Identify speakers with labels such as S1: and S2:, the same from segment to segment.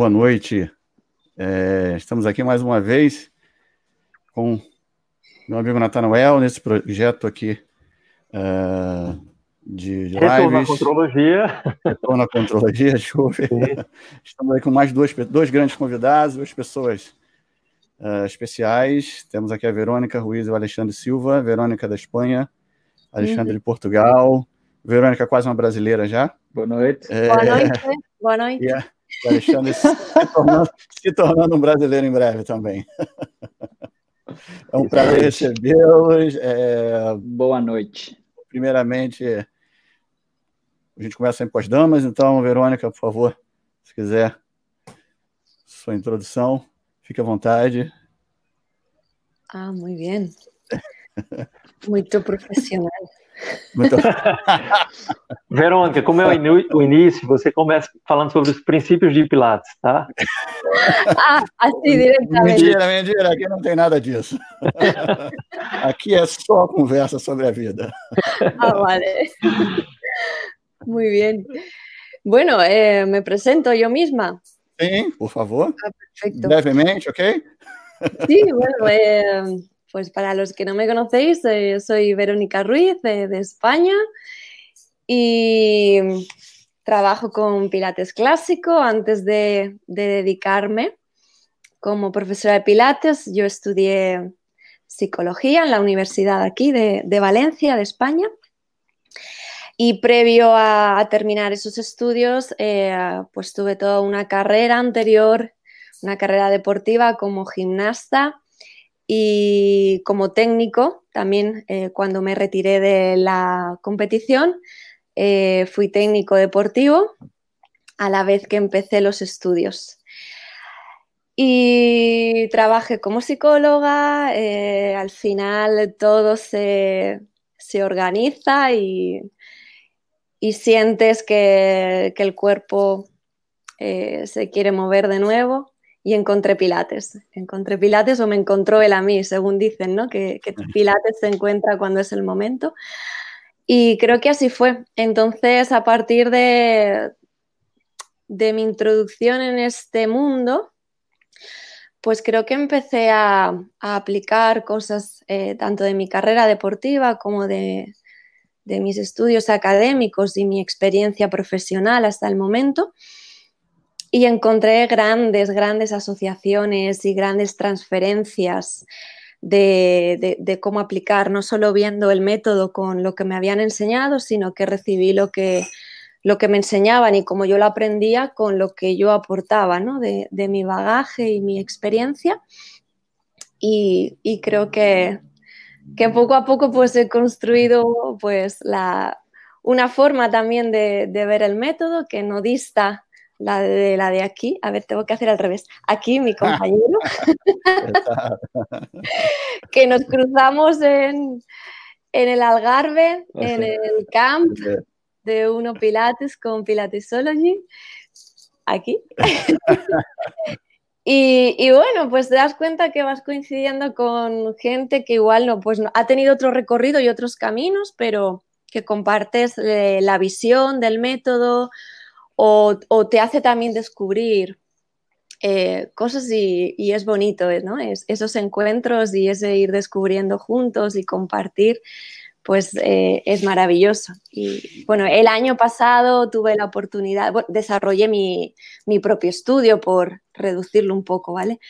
S1: Boa noite. É, estamos aqui mais uma vez com meu amigo Natanael nesse projeto aqui uh, de, de
S2: Retorno lives. Contrologia.
S1: Retorno à Contrologia, deixa eu ver. Estamos aqui com mais dois, dois grandes convidados, duas pessoas uh, especiais. Temos aqui a Verônica Ruiz e o Alexandre Silva, Verônica da Espanha, Alexandre uhum. de Portugal. Verônica, quase uma brasileira já.
S3: Boa noite.
S4: É... Boa noite. Boa noite.
S1: Yeah. O Alexandre se, tornando, se tornando um brasileiro em breve também. É um prazer recebê-los. É...
S3: Boa noite.
S1: Primeiramente, a gente começa sempre com as damas, então, Verônica, por favor, se quiser, sua introdução, fique à vontade.
S4: Ah, muito bem. Muito profissional.
S2: Muito... Verônica, como é o início, você começa falando sobre os princípios de Pilates, tá?
S4: Ah, assim diretamente.
S1: Mentira, mentira, aqui não tem nada disso. Aqui é só conversa sobre a vida.
S4: Ah, vale. Muy bien. Bueno, eh, me presento yo misma.
S1: Sí, por favor. Ah, perfecto. Brevemente, ¿ok?
S4: Sí, bueno, eh, Pues para los que no me conocéis, eh, soy Verónica Ruiz de, España y trabajo con Pilates clásico antes de, dedicarme como profesora de Pilates. Yo estudié psicología en la universidad aquí de, Valencia, de España. Y previo a, terminar esos estudios, eh, pues tuve toda una carrera anterior, una carrera deportiva como gimnasta y como técnico, también eh, cuando me retiré de la competición, eh, fui técnico deportivo a la vez que empecé los estudios. Y trabajé como psicóloga, eh, al final todo se, organiza y, sientes que, que, el cuerpo se quiere mover de nuevo y encontré Pilates. Encontré Pilates o me encontró él a mí, según dicen, ¿no? Que, Pilates se encuentra cuando es el momento. Y creo que así fue. Entonces, a partir de, de mi introducción en este mundo, pues creo que empecé a, aplicar cosas eh, tanto de mi carrera deportiva como de, de mis estudios académicos y mi experiencia profesional hasta el momento y encontré grandes, grandes asociaciones y grandes transferencias de, cómo aplicar, no solo viendo el método con lo que me habían enseñado, sino que recibí lo que, lo que me enseñaban y como yo lo aprendía con lo que yo aportaba ¿no? de, mi bagaje y mi experiencia. Y, creo que, que, poco a poco pues he construido pues la, una forma también de, de ver el método que no dista la de la de aquí. A ver, tengo que hacer al revés. Aquí mi compañero, que nos cruzamos en, el Algarve, ah, en el camp de Uno Pilates con Pilatesology. Aquí. y, bueno, pues te das cuenta que vas coincidiendo con gente que igual no, pues ha tenido otro recorrido y otros caminos, pero que compartes eh, la visión del método, o, te hace también descubrir eh, cosas y, es bonito, ¿no? Es, esos encuentros y ese ir descubriendo juntos y compartir, pues eh, es maravilloso. Y bueno, el año pasado tuve la oportunidad, desarrollé mi, propio estudio por reducirlo un poco, ¿vale?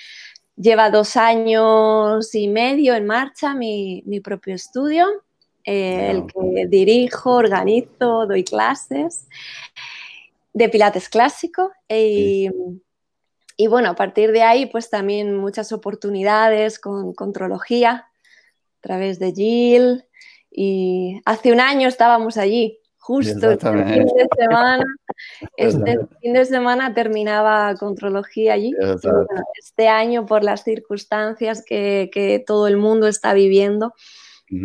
S4: Lleva dos años y medio en marcha mi, propio estudio, eh, el que dirijo, organizo, doy clases de Pilates clásico. Y, bueno, a partir de ahí, pues también muchas oportunidades con contrología a través de Jill. Y hace un año estábamos allí, justo este fin de semana. Este fin de semana terminaba contrología allí. este año, por las circunstancias que, todo el mundo está viviendo,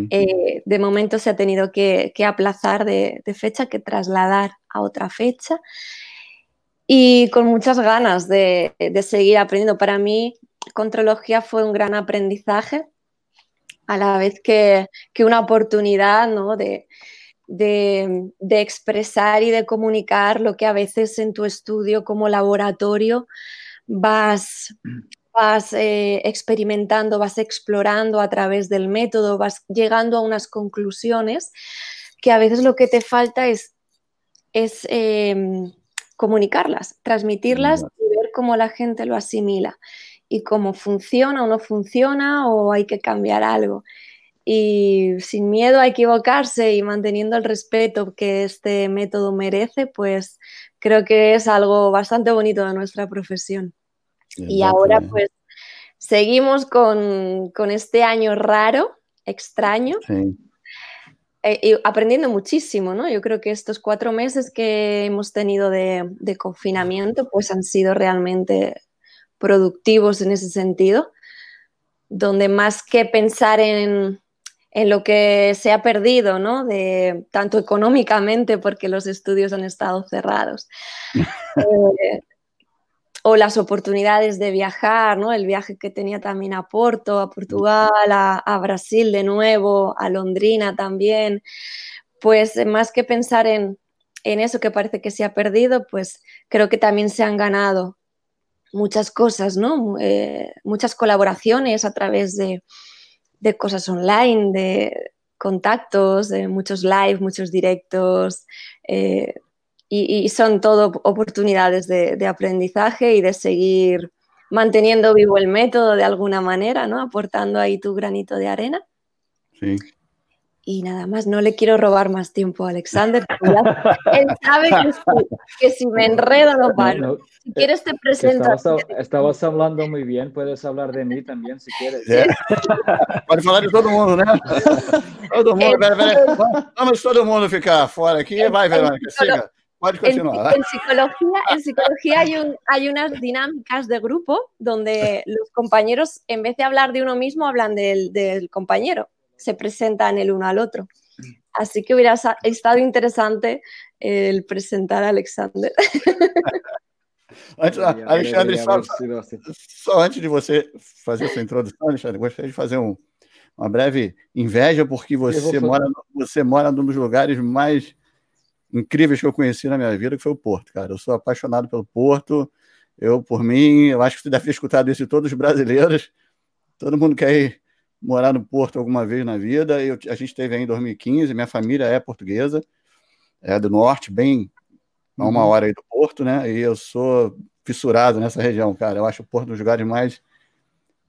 S4: eh, de momento se ha tenido que, aplazar de, fecha, que trasladar a otra fecha y con muchas ganas de, seguir aprendiendo. Para mí, Contrología fue un gran aprendizaje, a la vez que, una oportunidad ¿no? de, de, expresar y de comunicar lo que a veces en tu estudio como laboratorio vas, vas eh, experimentando, vas explorando a través del método, vas llegando a unas conclusiones que a veces lo que te falta es, es em, comunicarlas, transmitirlas y ver cómo la gente lo asimila y cómo funciona o no funciona o hay que cambiar algo y sin miedo a equivocarse y manteniendo el respeto que este método merece, pues creo que es algo bastante bonito de nuestra profesión. Y ahora pues seguimos con, este año raro, extraño. Eh, y aprendiendo muchísimo, ¿no? Yo creo que estos cuatro meses que hemos tenido de, de confinamiento, pues han sido realmente productivos en ese sentido, donde más que pensar en, en lo que se ha perdido, ¿no? De, tanto económicamente, porque los estudios han estado cerrados, eh, o las oportunidades de viajar, ¿no? El viaje que tenía también a Porto, a Portugal, a, Brasil de nuevo, a Londrina también, pues más que pensar en, eso que parece que se ha perdido, pues creo que también se han ganado muchas cosas, ¿no? Eh, muchas colaboraciones a través de, de cosas online, de contactos, de muchos live, muchos directos. Eh, y, son todo oportunidades de, aprendizaje y de seguir manteniendo vivo el método de alguna manera, ¿no? Aportando ahí tu granito de arena.
S1: Sí.
S4: Y nada más, no le quiero robar más tiempo a Alexander. él sabe que si, me enredo no paro. Si quieres te presento.
S3: Estabas, hablando muy bien, puedes hablar de mí también si quieres.
S1: Puedes hablar de todo el mundo, ¿no? Todo mundo, Vamos todo el mundo ficar fora aquí. Vai, Verônica, siga. Puede continuar.
S4: En, psicología, en psicología hay, un, hay unas dinámicas de grupo donde los compañeros, en vez de hablar de uno mismo, hablan del, del compañero se presentan el uno al otro. Así que hubiera estado interesante el presentar a Alexander.
S1: Antes, Alexandre, só, só, antes de você fazer sua introdução, Alexandre, gostaria de fazer um, uma breve inveja, porque você mora, você mora num dos lugares mais incríveis que eu conheci na minha vida, que foi o Porto, cara. Eu sou apaixonado pelo Porto. Eu, por mim, eu acho que você deve ter escutado isso de todos os brasileiros. Todo mundo quer ir morar no Porto alguma vez na vida. Eu, a gente esteve aí em 2015, minha família é portuguesa, é do norte, bem a uma uhum. hora aí do Porto, né? E eu sou fissurado nessa região, cara. Eu acho o Porto um dos lugares mais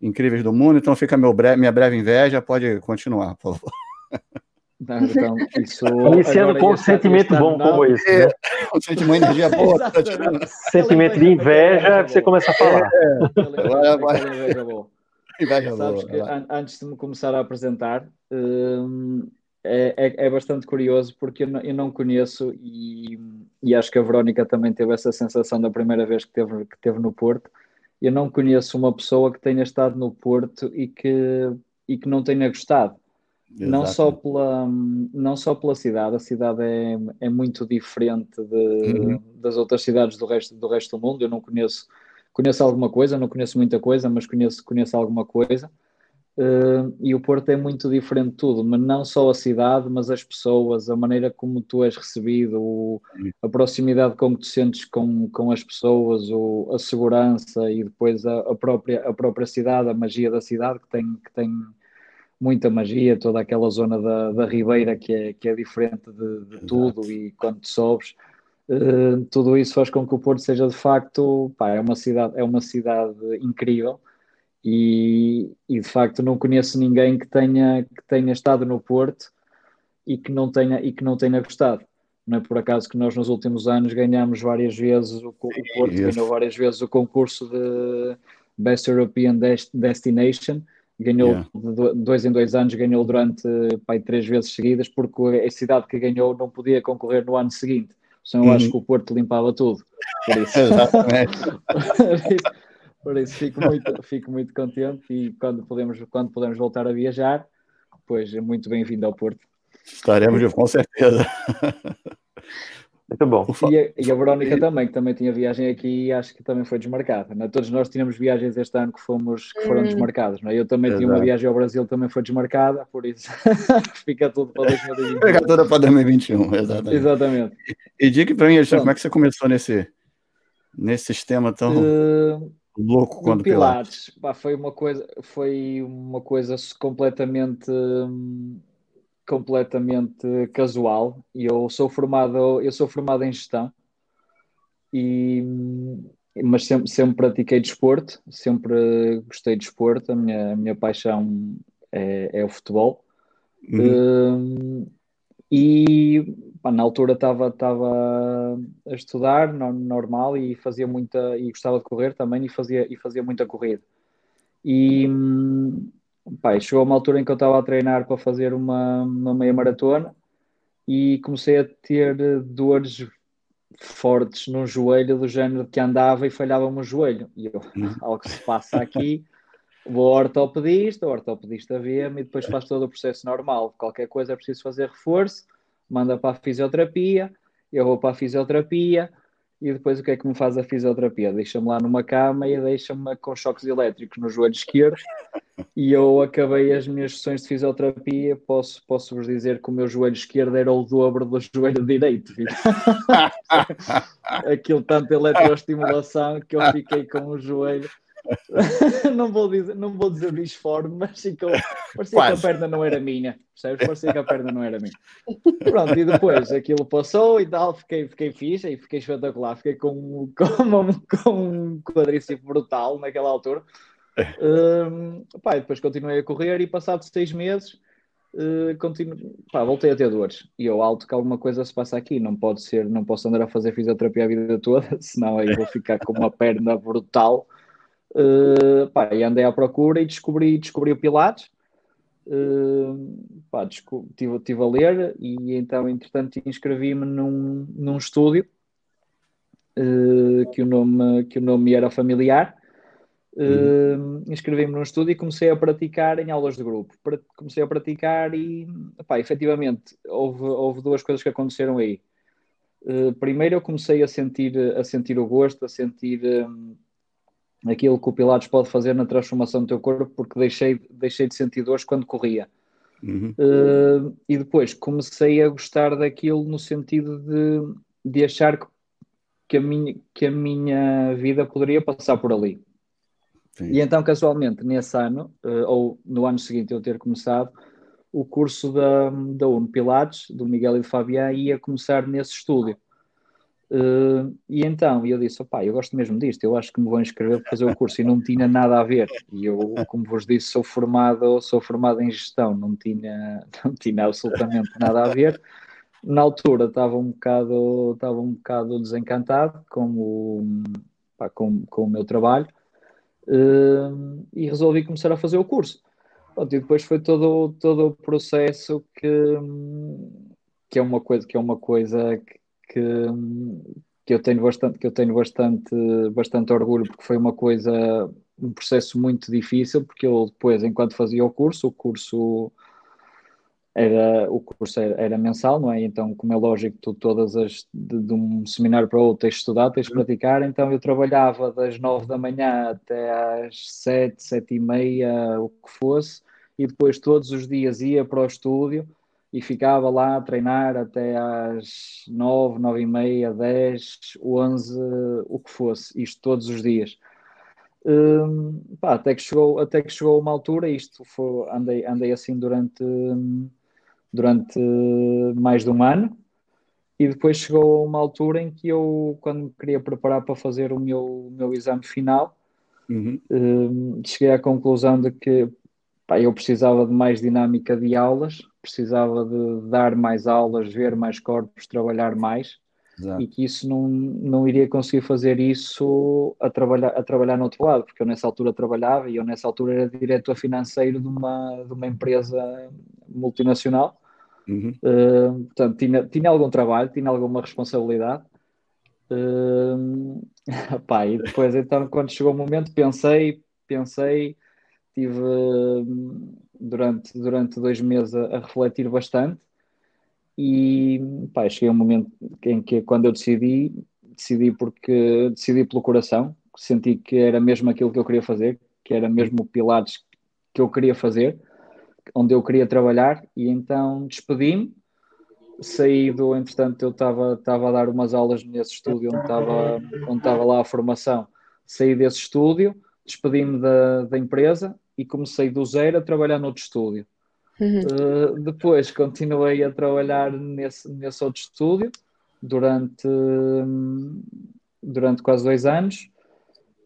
S1: incríveis do mundo, então fica meu breve, minha breve inveja, pode continuar, por favor.
S2: então, isso... Iniciando com um sentimento bom como esse. Né? É,
S1: um sentimento de energia boa. Tá
S2: sentimento de inveja, você começa a falar.
S3: É, agora vai. Sabes que an antes de me começar a apresentar, um, é, é, é, bastante curioso porque eu não, eu não conheço e, e, acho que a Verónica também teve essa sensação da primeira vez que teve, que teve no Porto. Eu não conheço uma pessoa que tenha estado no Porto e que, e que não tenha gostado. Não só, pela, não só pela cidade, a cidade é, é muito diferente de, uhum. das outras cidades do resto, do resto do mundo. Eu não conheço conheço alguma coisa, não conheço muita coisa, mas conheço, conheço alguma coisa. Uh, e o Porto é muito diferente de tudo, mas não só a cidade, mas as pessoas, a maneira como tu és recebido, o, a proximidade com que tu sentes com, com as pessoas, o, a segurança e depois a, a, própria, a própria cidade, a magia da cidade, que tem, que tem muita magia, toda aquela zona da, da Ribeira que é, que é diferente de, de tudo, e quando sobes Uh, tudo isso faz com que o Porto seja de facto pá, é uma cidade é uma cidade incrível e, e, de facto não conheço ninguém que tenha que tenha estado no Porto e que não tenha e que não tenha gostado. Não é por acaso que nós nos últimos anos ganhamos várias vezes o, o Porto ganhou várias vezes o concurso de Best European Destination ganhou yeah. de dois em dois anos ganhou durante pá, três vezes seguidas porque a cidade que ganhou não podia concorrer no ano seguinte Senão eu acho uhum. que o Porto limpava tudo. Por isso, por isso fico, muito, fico muito contente e quando podemos, quando podemos voltar a viajar, pois é muito bem-vindo ao Porto.
S1: Estaremos com certeza.
S2: Muito bom.
S3: E a, e a Verónica também, que também tinha viagem aqui e acho que também foi desmarcada. Né? Todos nós tínhamos viagens este ano que, fomos, que foram hum. desmarcadas. Não é? Eu também Exato. tinha uma viagem ao Brasil, também foi desmarcada, por isso fica tudo para 2021. Fica
S1: tudo para 2021, exatamente.
S3: Exatamente.
S1: E, e diga para mim, Alexandre, como é que você começou nesse, nesse sistema tão uh, louco quando
S3: Pilates? Pilates. Pá, foi uma coisa, foi uma coisa completamente. Hum, completamente casual. E eu sou formado eu sou formado em gestão. E mas sempre, sempre pratiquei desporto sempre gostei de desporto. A minha, a minha paixão é, é o futebol. Uhum. um, e pá, na altura estava estava a estudar no, normal e fazia muita e gostava de correr também e fazia e fazia muita corrida. E Pai, chegou uma altura em que eu estava a treinar para fazer uma, uma meia maratona e comecei a ter dores fortes no joelho, do género que andava e falhava-me o joelho. E eu, uhum. algo que se passa aqui, vou ao ortopedista, o ortopedista vê-me e depois faz todo o processo normal. Qualquer coisa é preciso fazer reforço, manda para a fisioterapia, eu vou para a fisioterapia, e depois o que é que me faz a fisioterapia? Deixa-me lá numa cama e deixa-me com choques elétricos no joelho esquerdo e eu acabei as minhas sessões de fisioterapia, posso, posso vos dizer que o meu joelho esquerdo era o dobro do joelho direito. Aquilo tanto eletroestimulação que eu fiquei com o joelho não, vou dizer, não vou dizer disforme, mas ficou, parecia Quase. que a perna não era minha, percebes? Parecia que a perna não era minha. Pronto, e depois aquilo passou e tal, fiquei, fiquei fixe e fiquei espetacular, fiquei com, com, com um quadríceps brutal naquela altura. Um, pá, depois continuei a correr e passados seis meses uh, continuo, pá, voltei a ter dores e eu alto que alguma coisa se passa aqui, não pode ser, não posso andar a fazer fisioterapia a vida toda, senão aí vou ficar com uma perna brutal Uh, pá, e andei à procura e descobri, descobri o Pilates. Uh, pá, estive, estive a ler e então, entretanto, inscrevi-me num, num estúdio uh, que, o nome, que o nome era familiar. Uh, inscrevi-me num estúdio e comecei a praticar em aulas de grupo. Comecei a praticar e, pá, efetivamente, houve, houve duas coisas que aconteceram aí. Primeiro, eu comecei a sentir, a sentir o gosto, a sentir um, aquilo que o Pilates pode fazer na transformação do teu corpo, porque deixei, deixei de sentir dores quando corria. Uhum. Uh, e depois comecei a gostar daquilo no sentido de, de achar que, que, a minha, que a minha vida poderia passar por ali. Sim. E então, casualmente, nesse ano, uh, ou no ano seguinte eu ter começado, o curso da, da UNO Pilates, do Miguel e do Fabián, ia começar nesse estúdio. Uh, e então eu disse: opá, eu gosto mesmo disto, eu acho que me vou inscrever para fazer o curso e não tinha nada a ver. E eu, como vos disse, sou formado, sou formado em gestão, não tinha, não tinha absolutamente nada a ver. Na altura estava um bocado, estava um bocado desencantado com o, pá, com, com o meu trabalho uh, e resolvi começar a fazer o curso. Pronto, e depois foi todo, todo o processo que, que é uma coisa que é uma coisa que que, que eu tenho bastante que eu tenho bastante bastante orgulho porque foi uma coisa um processo muito difícil porque eu depois enquanto fazia o curso o curso era o curso era, era mensal não é? Então como é lógico tu todas as de, de, um seminário para outro tens de estudar tens de praticar. Então eu trabalhava das nove da manhã até às sete sete e meia o que fosse e depois todos os dias ia para o estúdio e ficava lá a treinar até às nove, nove e meia, dez, onze, o que fosse, isto todos os dias. Um, pá, até, que chegou, até que chegou uma altura, isto foi, andei, andei assim durante, durante mais de um ano, e depois chegou uma altura em que eu, quando me queria preparar para fazer o meu, meu exame final, uhum. um, cheguei à conclusão de que pá, eu precisava de mais dinâmica de aulas, precisava de dar mais aulas, ver mais corpos, trabalhar mais. Exato. E que isso não, não iria conseguir fazer isso a trabalhar, a trabalhar no outro lado, porque eu nessa altura trabalhava e eu nessa altura era diretor financeiro de uma, de uma empresa multinacional. Uhum. Uh, portanto, tinha, tinha algum trabalho, tinha alguma responsabilidade. Uh, pá, e depois, então, quando chegou o momento, pensei, pensei, tive, durante, durante dois meses a, a refletir bastante. E pá, cheguei a um momento em que quando eu decidi, decidi porque decidi pelo coração, senti que era mesmo aquilo que eu queria fazer, que era mesmo o Pilates que eu queria fazer, onde eu queria trabalhar, e então despedi-me, saí do, entretanto, eu estava a dar umas aulas nesse estúdio onde estava onde lá a formação, saí desse estúdio, despedi-me da, da empresa e comecei do zero a trabalhar noutro estúdio. Uhum. Uh, depois continuei a trabalhar nesse, nesse outro estúdio durante, durante quase dois anos,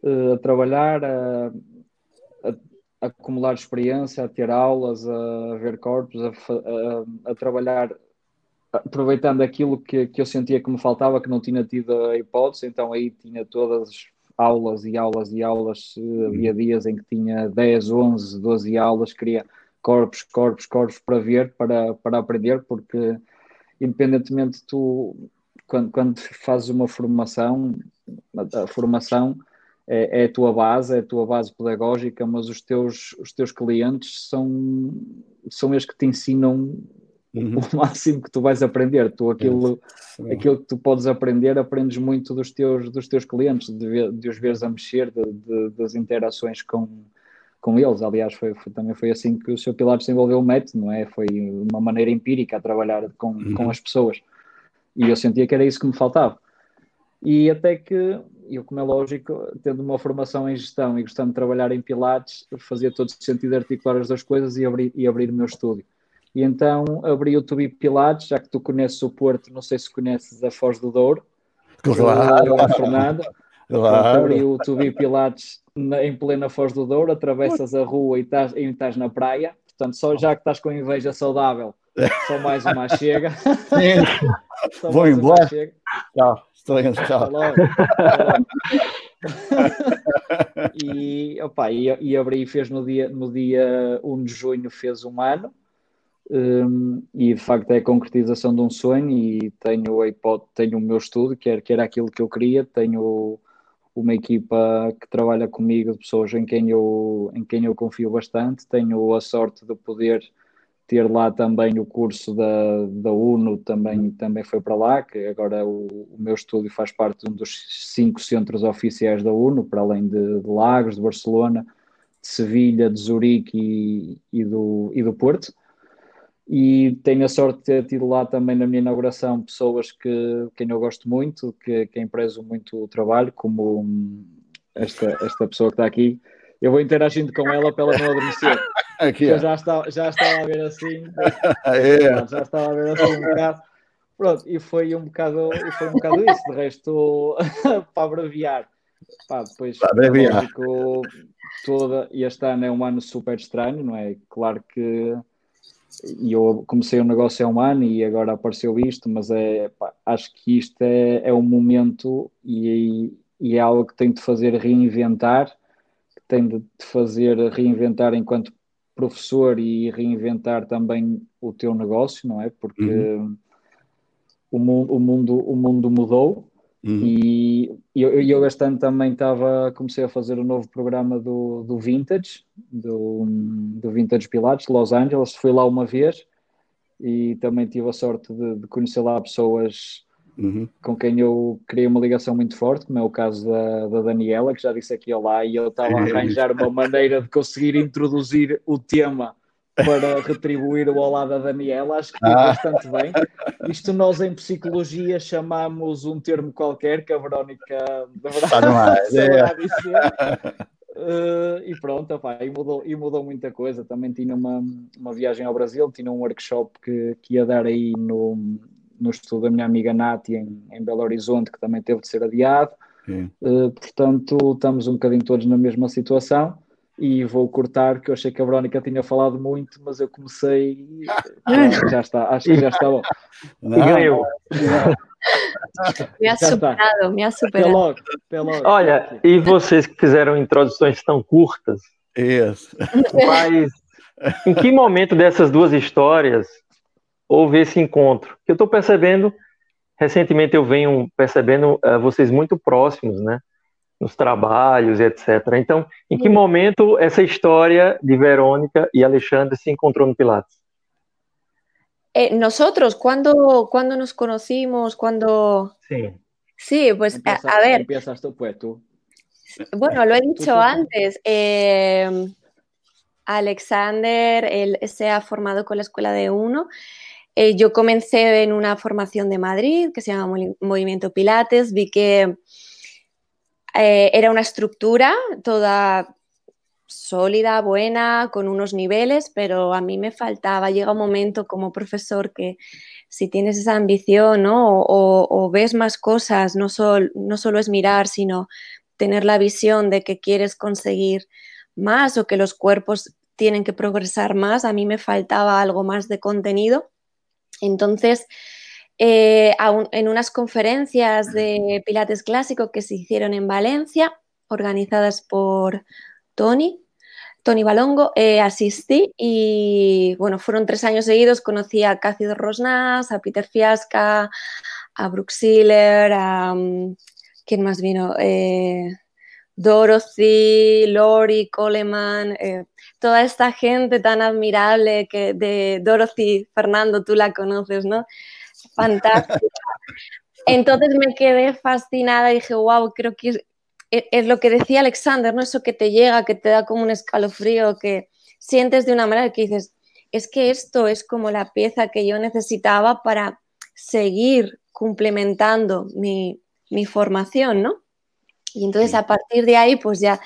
S3: uh, a trabalhar, a, a, a, acumular experiência, a ter aulas, a ver corpos, a, a, trabalhar aproveitando aquilo que, que eu sentia que me faltava, que não tinha tido a hipótese, então aí tinha todas aulas e aulas e aulas, havia dias em que tinha 10, 11, 12 aulas, queria corpos, corpos, corpos para ver, para, para aprender, porque independentemente tu, quando, quando fazes uma formação, a, a formação é, é, a tua base, é a tua base pedagógica, mas os teus, os teus clientes são, são eles que te ensinam uhum. o máximo que tu vais aprender. Tu aquilo, é. aquilo que tu podes aprender, aprendes muito dos teus, dos teus clientes, de, de os veres a mexer, de, de, das interações com, com eles. Aliás, foi, foi, também foi assim que o seu Pilar desenvolveu o método, não é? Foi uma maneira empírica a trabalhar com, uhum. com as pessoas. E eu sentia que era isso que me faltava. E até que, eu, como é lógico, tendo uma formação em gestão e gostando de trabalhar em Pilates, fazia todo sentido articular as duas coisas e abrir, e abrir o meu estúdio. E então abri o Tubi Pilates, já que tu conheces o Porto, não sei se conheces a Foz do Douro.
S1: Claro.
S3: A Fernanda. Claro. Abri o Tubi Pilates na, em plena Foz do Douro, atravessas a rua e estás, e estás na praia. Portanto, só já que estás com inveja saudável, só mais uma chega.
S1: Sim. Vou embora. Tchau. Estou indo, tchau.
S3: E, opa, e, e abri fez no dia, no dia 1 de junho, fez um ano. Um, e de facto é a concretização de um sonho e tenho a hipótese, tenho o meu estudo, que era, que era aquilo que eu queria, tenho uma equipa que trabalha comigo de pessoas em quem eu, em quem eu confio bastante, tenho a sorte de poder ter lá também o curso da, da UNO, também, também foi para lá, que agora o, o meu estúdio faz parte de um dos cinco centros oficiais da UNO, para além de, de Lagos, de Barcelona, de Sevilha, de Zurique e, e, do, e do Porto e tenho a sorte de ter tido lá também na minha inauguração pessoas que quem eu gosto muito, que quem prezo muito o trabalho, como esta, esta pessoa que está aqui. Eu vou interagindo com ela para ela não adormecer. Aqui, eu já estava, já estava a ver assim, é. já estava a ver assim um bocado. Pronto, e foi um bocado, e foi um bocado isso. De resto, para abreviar, pá, depois para abreviar. toda, este ano é um ano super estranho, não é? Claro que e eu comecei o um negócio há um ano e agora apareceu isto, mas é, pá, acho que isto é, é um momento e, e, é algo que tem de fazer reinventar, que tem de fazer reinventar enquanto professor e reinventar também o teu negócio, não é? Porque uhum. o, o, mundo, o mundo mudou Uhum. E eu, eu este ano também estava, comecei a fazer o um novo programa do, do Vintage, do, do Vintage Pilates, de Los Angeles. Fui lá uma vez e também tive a sorte de, de conhecer lá pessoas uhum. com quem eu criei uma ligação muito forte, como é o caso da, da Daniela, que já disse aqui lá, e eu estava a arranjar uma maneira de conseguir introduzir o tema para retribuir o olá da Daniela, acho que foi ah. bastante bem. Isto nós em psicologia chamamos um termo qualquer que a Verónica deverá é. dizer. Uh, e pronto, opa, e, mudou, e mudou muita coisa. Também tinha uma, uma viagem ao Brasil, tinha um workshop que, que ia dar aí no, no estudo da minha amiga Nati em, em Belo Horizonte, que também teve de ser adiado. Uh, portanto, estamos um bocadinho todos na mesma situação e vou cortar, que eu achei que a Verónica tinha falado muito, mas eu comecei. Ah, já está, acho que já está bom.
S2: Não, e ganhou.
S4: Me ha superado, me ha superado. Até logo,
S2: até logo. Olha, e vocês que fizeram introduções tão curtas,
S1: Isso.
S2: mas em que momento dessas duas histórias houve esse encontro? Que eu estou percebendo, recentemente eu venho percebendo uh, vocês muito próximos, né? Nos trabalhos, etc. Então, em que momento essa história de Verônica e Alexandre se encontrou no Pilates?
S4: Eh, nosotros, ¿cuándo, ¿cuándo, nos conocimos? ¿Cuándo...
S2: Sí.
S4: Sí, pues
S3: empiezas,
S4: a, ver.
S3: Empiezas tú, pues tú.
S4: Bueno, lo he dicho antes. Eh, Alexander, él se ha formado con la escuela de uno. Eh, yo comencé en una formación de Madrid que se llama Movimiento Pilates. Vi que eh, era una estructura toda sólida, buena, con unos niveles, pero a mí me faltaba. Llega un momento como profesor que si tienes esa ambición ¿no? o, ves más cosas, no, no solo es mirar, sino tener la visión de que quieres conseguir más o que los cuerpos tienen que progresar más, a mí me faltaba algo más de contenido. Entonces, eh, en unas conferencias de Pilates clásico que se hicieron en Valencia, organizadas por Tony, Tony Balongo, eh, asistí y bueno, fueron tres años seguidos, conocí a Cácido Rosnas, a Peter Fiasca, a Brooke a... Mm, ¿Quién más vino? Eh, Dorothy, Lori, Coleman, toda esta gente tan admirable que de Dorothy, Fernando, tú la conoces, ¿no? Fantástica. Entonces me quedé fascinada y dije, wow, creo que es, lo que decía Alexander, ¿no? Eso que te llega, que te da como un escalofrío, que sientes de una manera que dices, es que esto es como la pieza que yo necesitaba para seguir complementando mi, mi formación, ¿no? Y entonces a partir de ahí, pues ya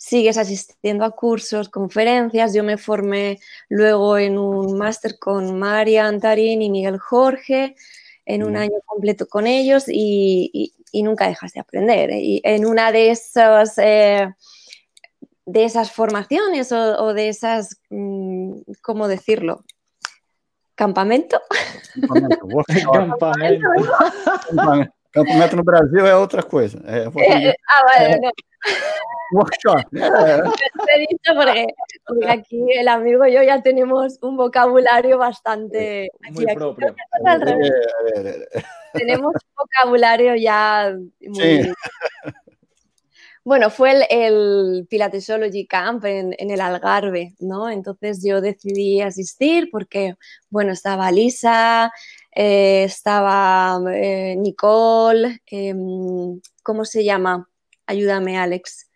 S4: sigues asistiendo a cursos, conferencias. Yo me formé luego en un máster con María Antarín y Miguel Jorge, en un año completo con ellos y, nunca dejas de aprender. ¿eh? Y en una de esas, eh, de esas formaciones o, de esas, mm, ¿cómo decirlo? ¿Campamento?
S1: Campamento. Campamento. Campamento no Brasil é outra coisa. É,
S4: ah, vale, no. Workshop. Te he dicho porque, porque, aquí el amigo y yo ya tenemos un vocabulario bastante...
S3: Muy aquí, propio.
S4: Tenemos un vocabulario ya muy... Sí. Bueno, fue el, el Pilatesology Camp en, en, el Algarve, ¿no? Entonces yo decidí asistir porque, bueno, estaba Lisa, eh, estaba eh, Nicole, eh, ¿cómo se llama? Ayúdame, Alex.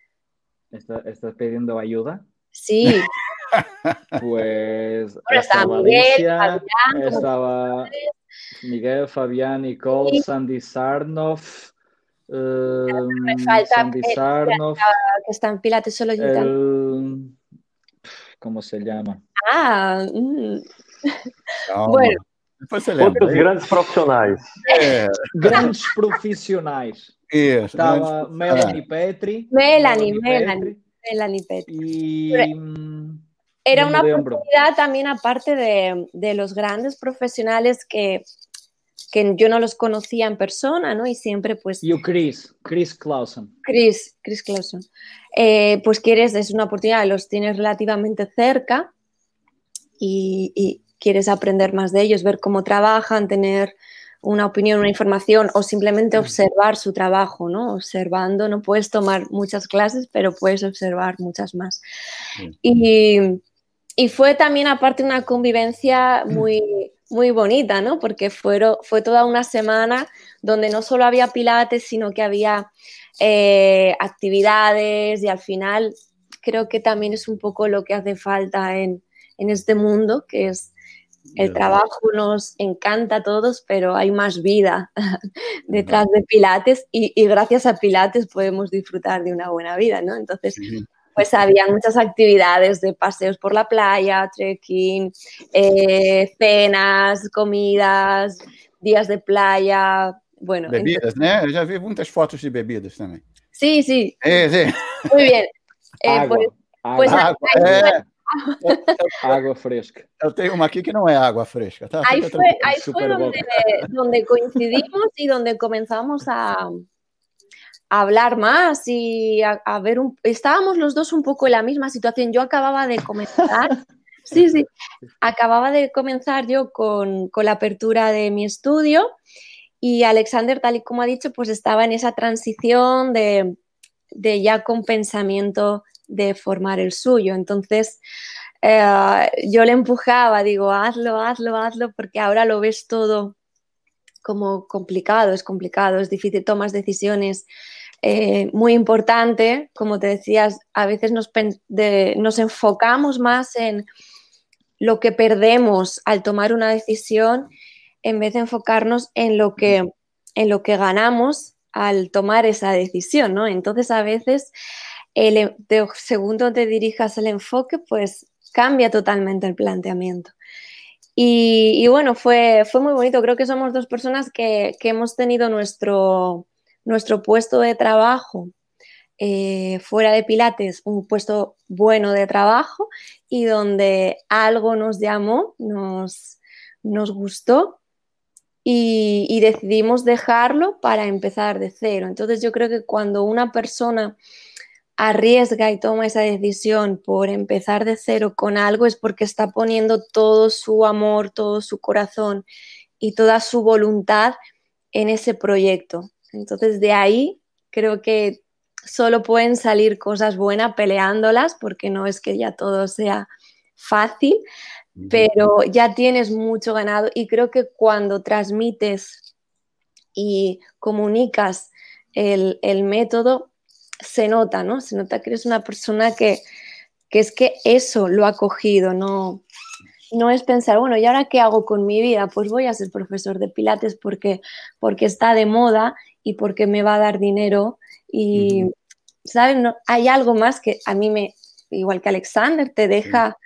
S3: ¿Estás pidiendo ayuda?
S4: Sí.
S3: pues
S4: estaba Miguel, Fabián,
S3: estaba Miguel, Fabián, Nicole, Sandy Sarnoff.
S4: me falta Sandy Sarnoff, que está en Pilates solo
S3: el... ¿Cómo se llama?
S4: Ah, mm. bueno.
S2: Outros grandes profissionais.
S3: É. Grandes profissionais.
S1: Isso.
S3: Estava Melanie Petri.
S4: Melanie, Melanie. Melanie Petri.
S3: Y...
S4: Era una oportunidad también aparte de, de, los grandes profesionales que, que yo no los conocía en persona, ¿no? Y siempre pues...
S3: Y Chris, Chris Clausen.
S4: Chris, Chris Clausen. Eh, pues quieres, es una oportunidad, los tienes relativamente cerca y, y, quieres aprender más de ellos, ver cómo trabajan, tener una opinión, una información o simplemente observar su trabajo, ¿no? Observando, no puedes tomar muchas clases, pero puedes observar muchas más. Y, y, fue también aparte una convivencia muy, muy bonita, ¿no? Porque fue, fue toda una semana donde no solo había pilates, sino que había eh, actividades y al final creo que también es un poco lo que hace falta en, en este mundo, que es el trabajo nos encanta a todos, pero hay más vida detrás de Pilates y, gracias a Pilates podemos disfrutar de una buena vida, ¿no? Entonces, pues había muchas actividades de paseos por la playa, trekking, eh, cenas, comidas, días de playa, bueno.
S1: Bebidas, ¿no? Ya vi muchas fotos de bebidas también.
S4: Sí, sí.
S1: sí.
S4: Muy bien. Eh, pues, pues
S3: água fresca.
S1: Eu tenho uma aqui que não é água fresca. Tá?
S4: Ahí fue, ahí fue donde, donde, coincidimos y donde comenzamos a, a hablar más y a, a, ver un... Estábamos los dos un poco en la misma situación. Yo acababa de comenzar... Sí, sí. Acababa de comenzar yo con, con la apertura de mi estudio y Alexander, tal y como ha dicho, pues estaba en esa transición de, de ya con pensamiento de formar el suyo. Entonces, eh, yo le empujaba, digo, hazlo, hazlo, hazlo, porque ahora lo ves todo como complicado, es complicado, es difícil, tomas decisiones. Eh, muy importante, como te decías, a veces nos, nos enfocamos más en lo que perdemos al tomar una decisión en vez de enfocarnos en lo que, en lo que ganamos al tomar esa decisión, ¿no? Entonces a veces el, de, según te dirijas el enfoque, pues cambia totalmente el planteamiento. Y, bueno, fue, fue muy bonito. Creo que somos dos personas que, que hemos tenido nuestro, nuestro puesto de trabajo eh, fuera de Pilates, un puesto bueno de trabajo y donde algo nos llamó, nos, nos gustó y, decidimos dejarlo para empezar de cero. Entonces yo creo que cuando una persona arriesga y toma esa decisión por empezar de cero con algo es porque está poniendo todo su amor, todo su corazón y toda su voluntad en ese proyecto. Entonces de ahí creo que solo pueden salir cosas buenas peleándolas porque no es que ya todo sea fácil, pero ya tienes mucho ganado y creo que cuando transmites y comunicas el, el método, se nota, ¿no? Se nota que eres una persona que, es que eso lo ha cogido, no, no es pensar, bueno, ¿y ahora qué hago con mi vida? Pues voy a ser profesor de Pilates porque, porque está de moda y porque me va a dar dinero. Y, ¿sabes? No, hay algo más que a mí me, igual que Alexander, te deja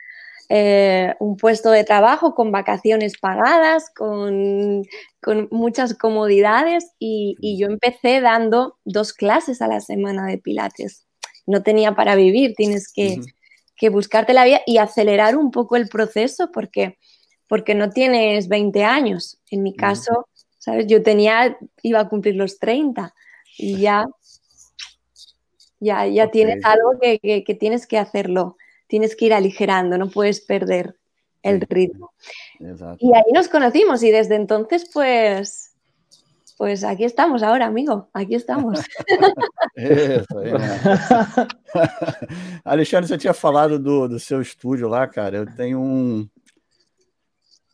S4: eh, un puesto de trabajo con vacaciones pagadas, con, muchas comodidades y, yo empecé dando dos clases a la semana de Pilates. No tenía para vivir, tienes que, buscarte la vida y acelerar un poco el proceso porque, porque no tienes 20 años. En mi caso, ¿sabes? Yo tenía, iba a cumplir los 30 y ya, ya, ya tienes algo que, que tienes que hacerlo tienes que ir aligerando, no puedes perder el ritmo. Y ahí nos conocimos y desde entonces, pues, pues aquí estamos ahora, amigo, aquí estamos.
S1: Isso, aí, Alexandre, você tinha falado do, do seu estúdio lá, cara. Eu tenho um,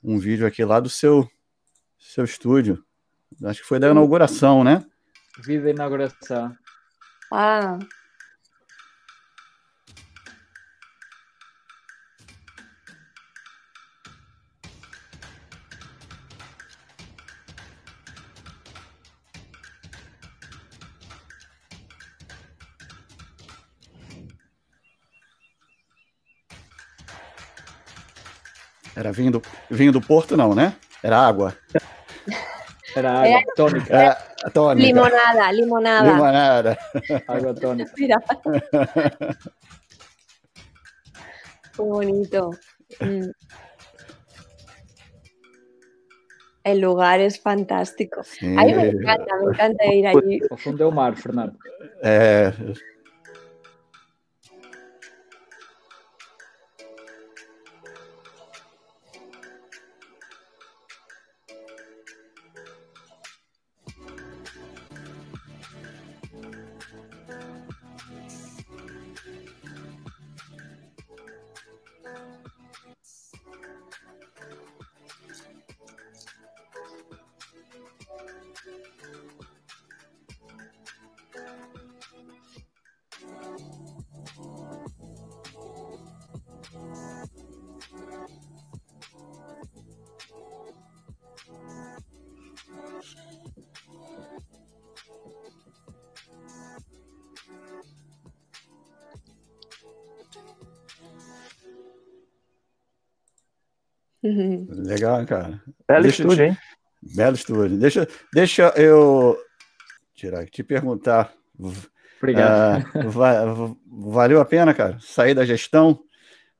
S1: um vídeo aqui lá do seu, seu estúdio. Acho que foi da inauguração, né?
S3: Vídeo da inauguração.
S4: Ah,
S1: Era vinho do, vinho do Porto, não, né? Era água.
S3: Era água Era... tônica.
S1: Era tônica.
S4: Limonada, limonada.
S1: Limonada.
S3: Água tônica.
S4: Mira. Qué bonito. Mm. El lugar es fantástico. Sí. A mí me encanta, me encanta ir allí.
S3: É o mar, Fernando.
S1: É, Legal, cara.
S2: Belo deixa estúdio, te... hein?
S1: Belo estúdio. Deixa, deixa eu tirar, te perguntar.
S3: Obrigado.
S1: Uh, valeu a pena, cara, sair da gestão,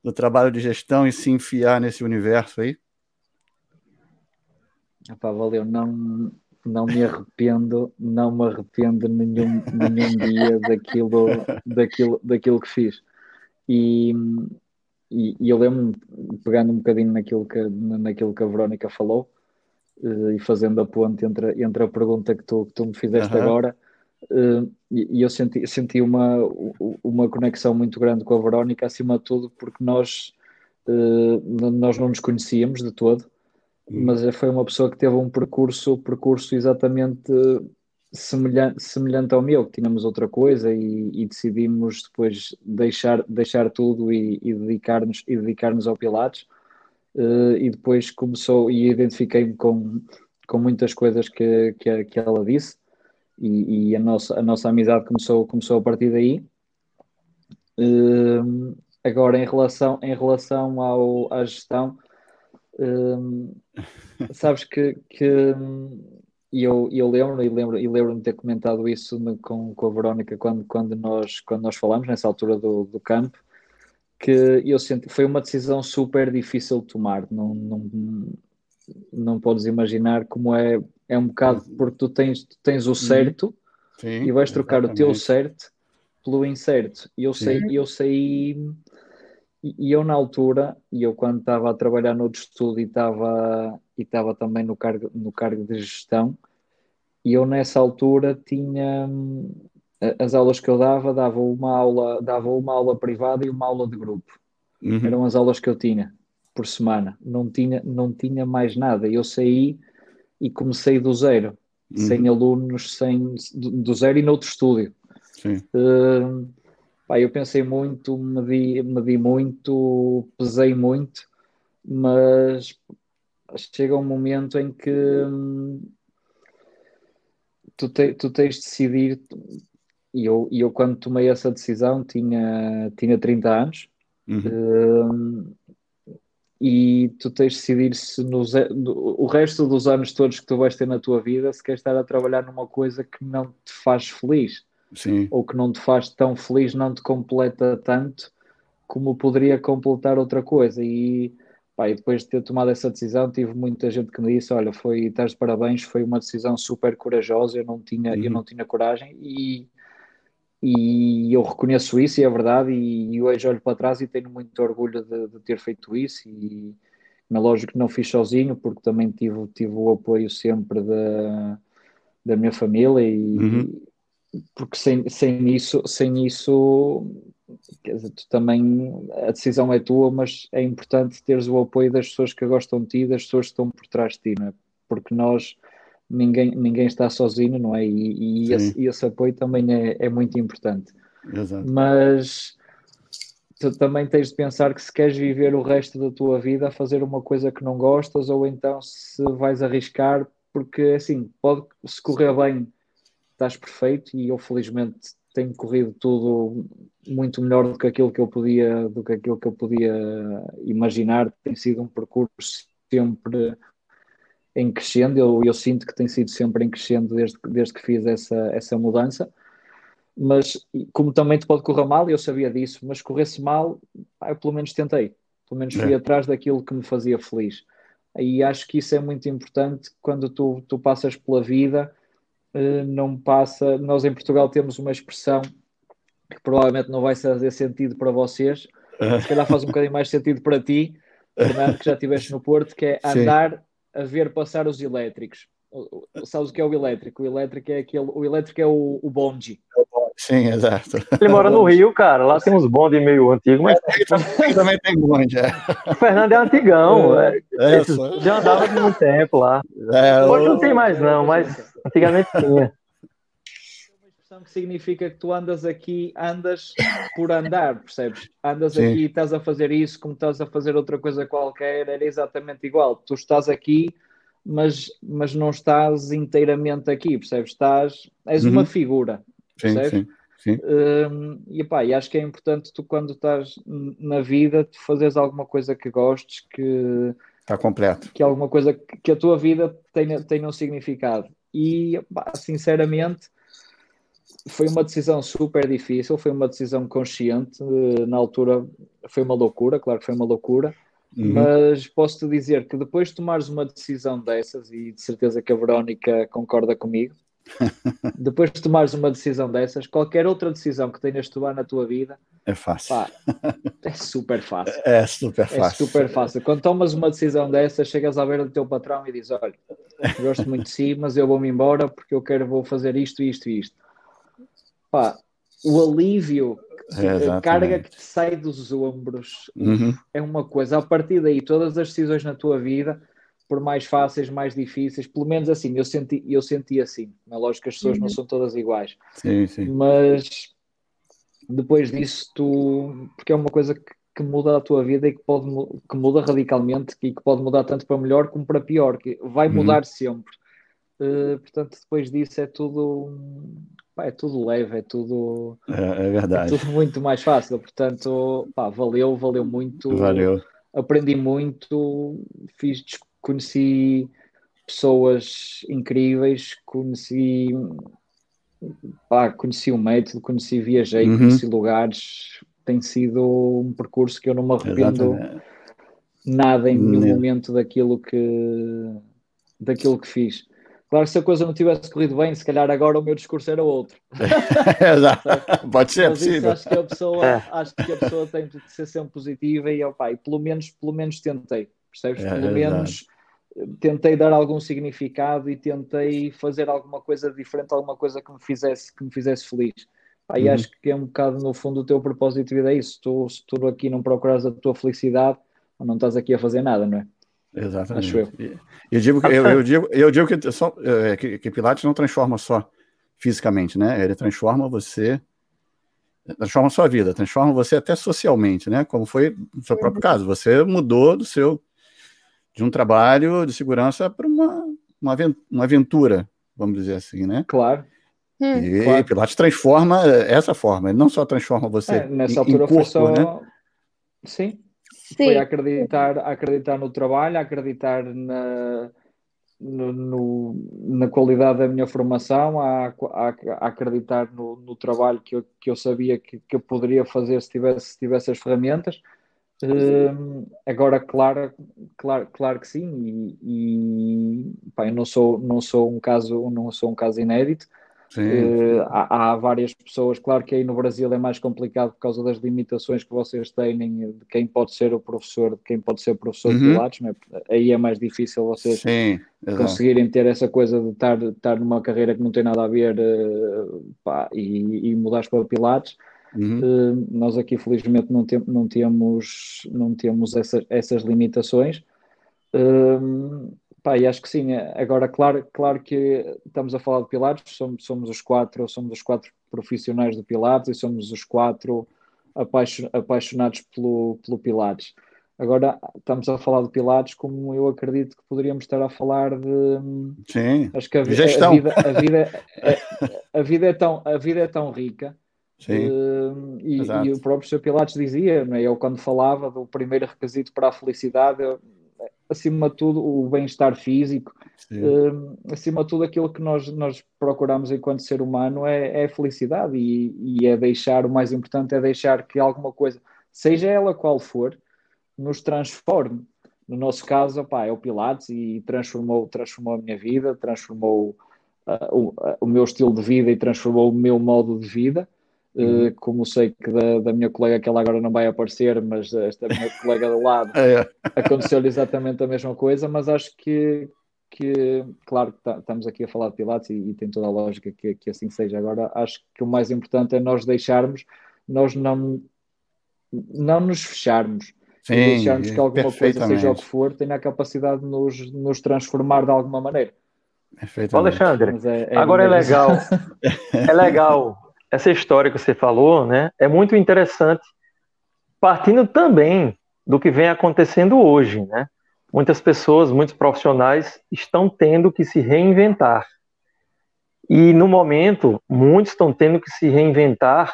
S1: do trabalho de gestão e se enfiar nesse universo aí?
S3: Epá, valeu, não, não me arrependo, não me arrependo nenhum, nenhum dia daquilo, daquilo, daquilo que fiz. E, e, e eu lembro-me, pegando um bocadinho naquilo que, naquilo que a Verónica falou uh, e fazendo a ponte entre, entre a pergunta que tu, que tu me fizeste agora, uh, e, e, eu senti, senti uma, uma conexão muito grande com a Verónica, acima de tudo, porque nós Uh, nós não nos conhecíamos de todo, hum. mas foi uma pessoa que teve um percurso, percurso exatamente semelhante, semelhante ao meu, que tínhamos outra coisa e, e decidimos depois deixar, deixar tudo e, e dedicar-nos dedicar-nos ao Pilates. Uh, e depois começou e identifiquei-me com, com muitas coisas que, que, que ela disse e, e, a, nossa, a nossa amizade começou, começou a partir daí. Uh, agora, em relação, em relação ao, à gestão, uh, sabes que, que eu, eu lembro e lembro e lembro-me de ter comentado isso no, com, com a Verónica quando, quando, nós, quando nós falamos nessa altura do, do campo que eu senti foi uma decisão super difícil de tomar não, não, não podes imaginar como é é um bocado porque tu tens, tu tens o uhum. certo Sim, e vais trocar exatamente. o teu certo pelo incerto. E eu sei, eu sei, e eu na altura, e eu quando estava a trabalhar no estudo e estava e estava também no cargo, no cargo de gestão, e eu nessa altura tinha as aulas que eu dava, dava uma aula, dava uma aula privada e uma aula de grupo. Uhum. Eram as aulas que eu tinha por semana. Não tinha, não tinha mais nada. Eu saí e comecei do zero, uhum. sem alunos, sem, do, do, zero e noutro estúdio. Sim. Uh, pá, eu pensei muito, medi, medi muito, pesei muito, mas chega um momento em que hum, tu, te, tu tens de decidir. E eu, eu, quando tomei essa decisão, tinha, tinha 30 anos. Uhum. Uh, e tu tens de decidir se nos, o resto dos anos todos que tu vais ter na tua vida se queres estar a trabalhar numa coisa que não te faz feliz Sim. ou que não te faz tão feliz, não te completa tanto como poderia completar outra coisa e, pá, e depois de ter tomado essa decisão tive muita gente que me disse, olha, foi, estás de parabéns, foi uma decisão super corajosa, eu não tinha, uhum. eu não tinha coragem e e eu reconheço isso e é verdade e, e hoje olho para trás e tenho muito orgulho de, de ter feito isso e na lógica que não fiz sozinho porque também tive, tive o apoio sempre da, da minha família e uhum. Porque sem, sem isso sem isso dizer, também a decisão é tua mas é importante teres o apoio das pessoas que gostam de ti das pessoas que estão por trás de ti não é? porque nós ninguém, ninguém está sozinho, não é? E, e esse, esse, apoio também é, é muito importante. Exato. Mas tu também tens de pensar que se queres viver o resto da tua vida a fazer uma coisa que não gostas, ou então se vais arriscar, porque assim, pode se correr bem, estás perfeito, e eu felizmente tenho corrido tudo muito melhor do que aquilo que eu podia, do que aquilo que eu podia imaginar. Tem sido um percurso sempre em crescendo, eu, eu sinto que tem sido sempre em crescendo desde, desde que fiz essa, essa mudança, mas como também te pode correr mal, eu sabia disso, mas corresse mal, eu pelo menos tentei, pelo menos fui é. atrás daquilo que me fazia feliz. E acho que isso é muito importante quando tu, tu passas pela vida, eh, não passa. Nós em Portugal temos uma expressão que provavelmente não vai fazer sentido para vocês, se calhar faz um bocadinho mais sentido para ti, Fernando, que já estiveste no Porto, que é andar Sim a ver passar os elétricos. Sabes o que é o elétrico? O elétrico é aquele, o elétrico é o, o bonde.
S1: Sim, exato.
S2: Ele mora no Rio, cara. Lá tem uns bondes meio antigos, mas.
S1: É, também, também tem bonde, é.
S2: O Fernando é antigão. É, é, é. Já andava por muito tempo lá. É, Hoje não tem mais, não, mas antigamente tinha
S3: que significa que tu andas aqui, andas por andar, percebes? Andas Sim. aqui e estás a fazer isso como estás a fazer outra coisa qualquer, era exatamente igual. Tu estás aqui, mas, mas não estás inteiramente aqui, percebes? Estás, és uhum. uma figura, percebes? Sim, sim. Sim. Um, e, pá, e acho que é importante tu, quando estás na vida, tu fazeres alguma coisa que gostes, que
S1: está completo,
S3: que alguma coisa que a tua vida tenha, tenha um significado. E, pá, sinceramente, foi uma decisão super difícil, foi uma decisão consciente. Na altura foi uma loucura, claro que foi uma loucura, uhum. mas posso-te dizer que depois de tomares uma decisão dessas, e de certeza que a Verónica concorda comigo, depois de tomares uma decisão dessas, qualquer outra decisão que tenhas de tomar na tua vida
S1: é fácil. Pá,
S3: é super fácil.
S1: É super fácil. É
S3: super fácil. Quando tomas uma decisão dessas, chegas à beira do teu patrão e dizes: Olha, gosto muito de si, mas eu vou-me embora porque eu quero, vou fazer isto, isto e isto pá, o alívio É, a carga que te sai dos ombros uhum. é uma coisa. A partir daí, todas as decisões na tua vida, por mais fáceis, mais difíceis, pelo menos assim, eu senti, eu senti assim. Na lógica, as pessoas uhum. não são todas iguais.
S1: Sim, sim.
S3: Mas depois disso, tu. Porque é uma coisa que, que, muda a tua vida e que, pode, que muda radicalmente e que pode mudar tanto para melhor como para pior, que vai uhum. mudar sempre. Uh, portanto, depois disso é tudo pá, é tudo leve, é tudo.
S1: É, é verdade.
S3: É tudo muito mais fácil. Portanto, pá, valeu, valeu muito.
S1: Valeu.
S3: Aprendi muito, fiz, conheci pessoas incríveis, conheci. Pá, conheci o método, conheci, viajei, uhum. conheci lugares. Tem sido um percurso que eu não me arrependo Exatamente. nada em nenhum momento daquilo que, daquilo que fiz. Claro que se a coisa não tivesse corrido bem, se calhar agora o meu discurso era outro.
S1: Pode ser, Mas possível.
S3: Acho que, a pessoa, é. acho que a pessoa tem de ser sempre positiva e, opa, e pelo, menos, pelo menos tentei, percebes? É, pelo é menos tentei dar algum significado e tentei fazer alguma coisa diferente, alguma coisa que me fizesse, que me fizesse feliz. E uhum. acho que é um bocado no fundo o teu propósito de vida é isso. Tu, se tu aqui não procuras a tua felicidade, não estás aqui a fazer nada, não é?
S1: Exatamente. Acho eu. Eu digo, eu, eu digo, eu digo que, só, é, que, que Pilates não transforma só fisicamente, né? Ele transforma você, transforma a sua vida, transforma você até socialmente, né? Como foi no seu próprio caso. Você mudou do seu de um trabalho de segurança para uma, uma aventura, vamos dizer assim, né?
S3: Claro.
S1: Hum, e claro. Pilates transforma essa forma, ele não só transforma você é,
S3: nessa em, altura em corpo, só... né? Sim, Sim. Foi acreditar, acreditar no trabalho, acreditar na, no, no, na qualidade da minha formação, a, a, a acreditar no, no, trabalho que eu, que eu sabia que, que eu poderia fazer se tivesse, se tivesse as ferramentas. Uh, agora, claro, claro, claro que sim, e, e pá, eu não sou, não sou um caso, não sou um caso inédito. Uh, há, há, várias pessoas, claro que aí no Brasil é mais complicado por causa das limitações que vocês têm de quem pode ser o professor, de quem pode ser professor uhum. de Pilates, né? aí é mais difícil vocês Sim, conseguirem ter essa coisa de estar, estar numa carreira que não tem nada a ver uh, pá, e, e mudar para Pilates. Uhum. Uh, nós aqui felizmente não, tem, não temos, não temos essa, essas limitações. Uh, Pá, e acho que sim. É, agora, claro, claro que estamos a falar de Pilates, somos, somos os quatro, somos os quatro profissionais do Pilates e somos os quatro apaixonados pelo, pelo Pilates. Agora estamos a falar de Pilates como eu acredito que poderíamos estar a falar de.
S1: Sim.
S3: Acho que a, a, a vida, a, vida, a, a, vida é tão, a vida é tão rica.
S1: Sim.
S3: Uh, e, e, o próprio Sr. Pilates dizia, não é? eu quando falava do primeiro requisito para a felicidade, eu, acima de tudo, o bem-estar físico, uh, acima de tudo, aquilo que nós, nós procuramos enquanto ser humano é, é felicidade e, e, é deixar, o mais importante é deixar que alguma coisa, seja ela qual for, nos transforme. No nosso caso, opá, é o Pilates e transformou, transformou a minha vida, transformou uh, o, uh, o meu estilo de vida e transformou o meu modo de vida. Uh, como sei que da, da, minha colega que ela agora não vai aparecer, mas esta minha colega do lado é. aconteceu-lhe exatamente a mesma coisa, mas acho que, que claro que tá, estamos aqui a falar de Pilates e, e tem toda a lógica que, que, assim seja. Agora acho que o mais importante é nós deixarmos, nós não, não nos fecharmos. Sim, e deixarmos que alguma coisa, seja o que for, tenha a capacidade de nos, nos transformar de alguma maneira.
S2: Alexandre, é, é agora é legal. é legal essa história que você falou, né, é muito interessante, partindo também do que vem acontecendo hoje, né? Muitas pessoas, muitos profissionais estão tendo que se reinventar. E no momento, muitos estão tendo que se reinventar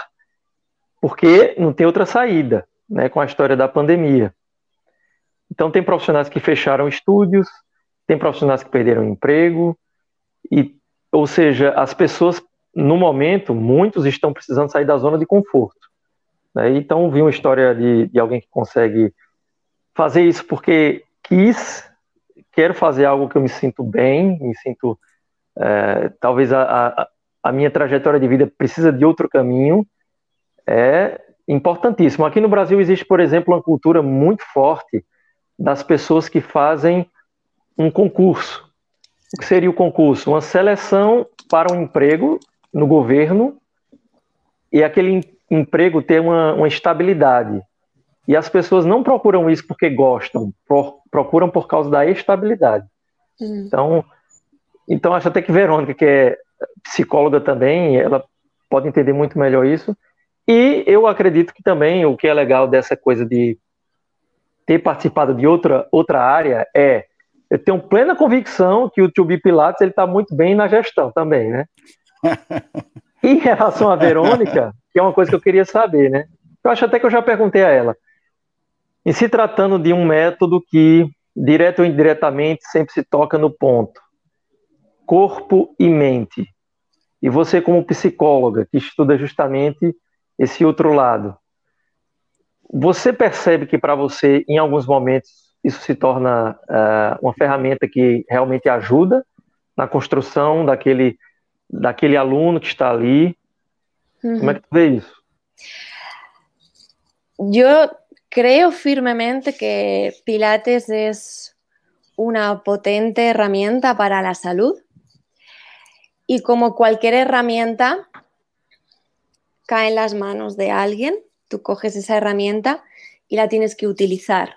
S2: porque não tem outra saída, né, com a história da pandemia. Então tem profissionais que fecharam estúdios, tem profissionais que perderam emprego e ou seja, as pessoas no momento, muitos estão precisando sair da zona de conforto. Né? Então, vi uma história de, de alguém que consegue fazer isso porque quis, quero fazer algo que eu me sinto bem, me sinto. É, talvez a, a, a, minha trajetória de vida precisa de outro caminho. É importantíssimo. Aqui no Brasil existe, por exemplo, uma cultura muito forte das pessoas que fazem um concurso. O que seria o concurso? Uma seleção para um emprego no governo e aquele, emprego ter uma, uma estabilidade. E as pessoas não procuram isso porque gostam, procuram por causa da estabilidade. Hum. Então, então, acho até que Verônica, que é psicóloga também, ela pode entender muito melhor isso. E eu acredito que também o que é legal dessa coisa de ter participado de outra, outra área é eu tenho plena convicção que o Tubi Pilates ele está muito bem na gestão também, né? Em relação à Verônica, que é uma coisa que eu queria saber, né? Eu acho até que eu já perguntei a ela. Em se tratando de um método que, direto ou indiretamente, sempre se toca no ponto, corpo e mente. E você, como psicóloga, que estuda justamente esse outro lado, você percebe que para você, em alguns momentos, isso se torna uh, uma ferramenta que realmente ajuda na construção daquele, daquele aluno que está ali? Uhum. Como é que tu vê isso?
S4: Eu creo firmemente que Pilates es una potente herramienta para la salud y como cualquier herramienta cae en las manos de alguien, tú coges esa herramienta y la tienes que utilizar.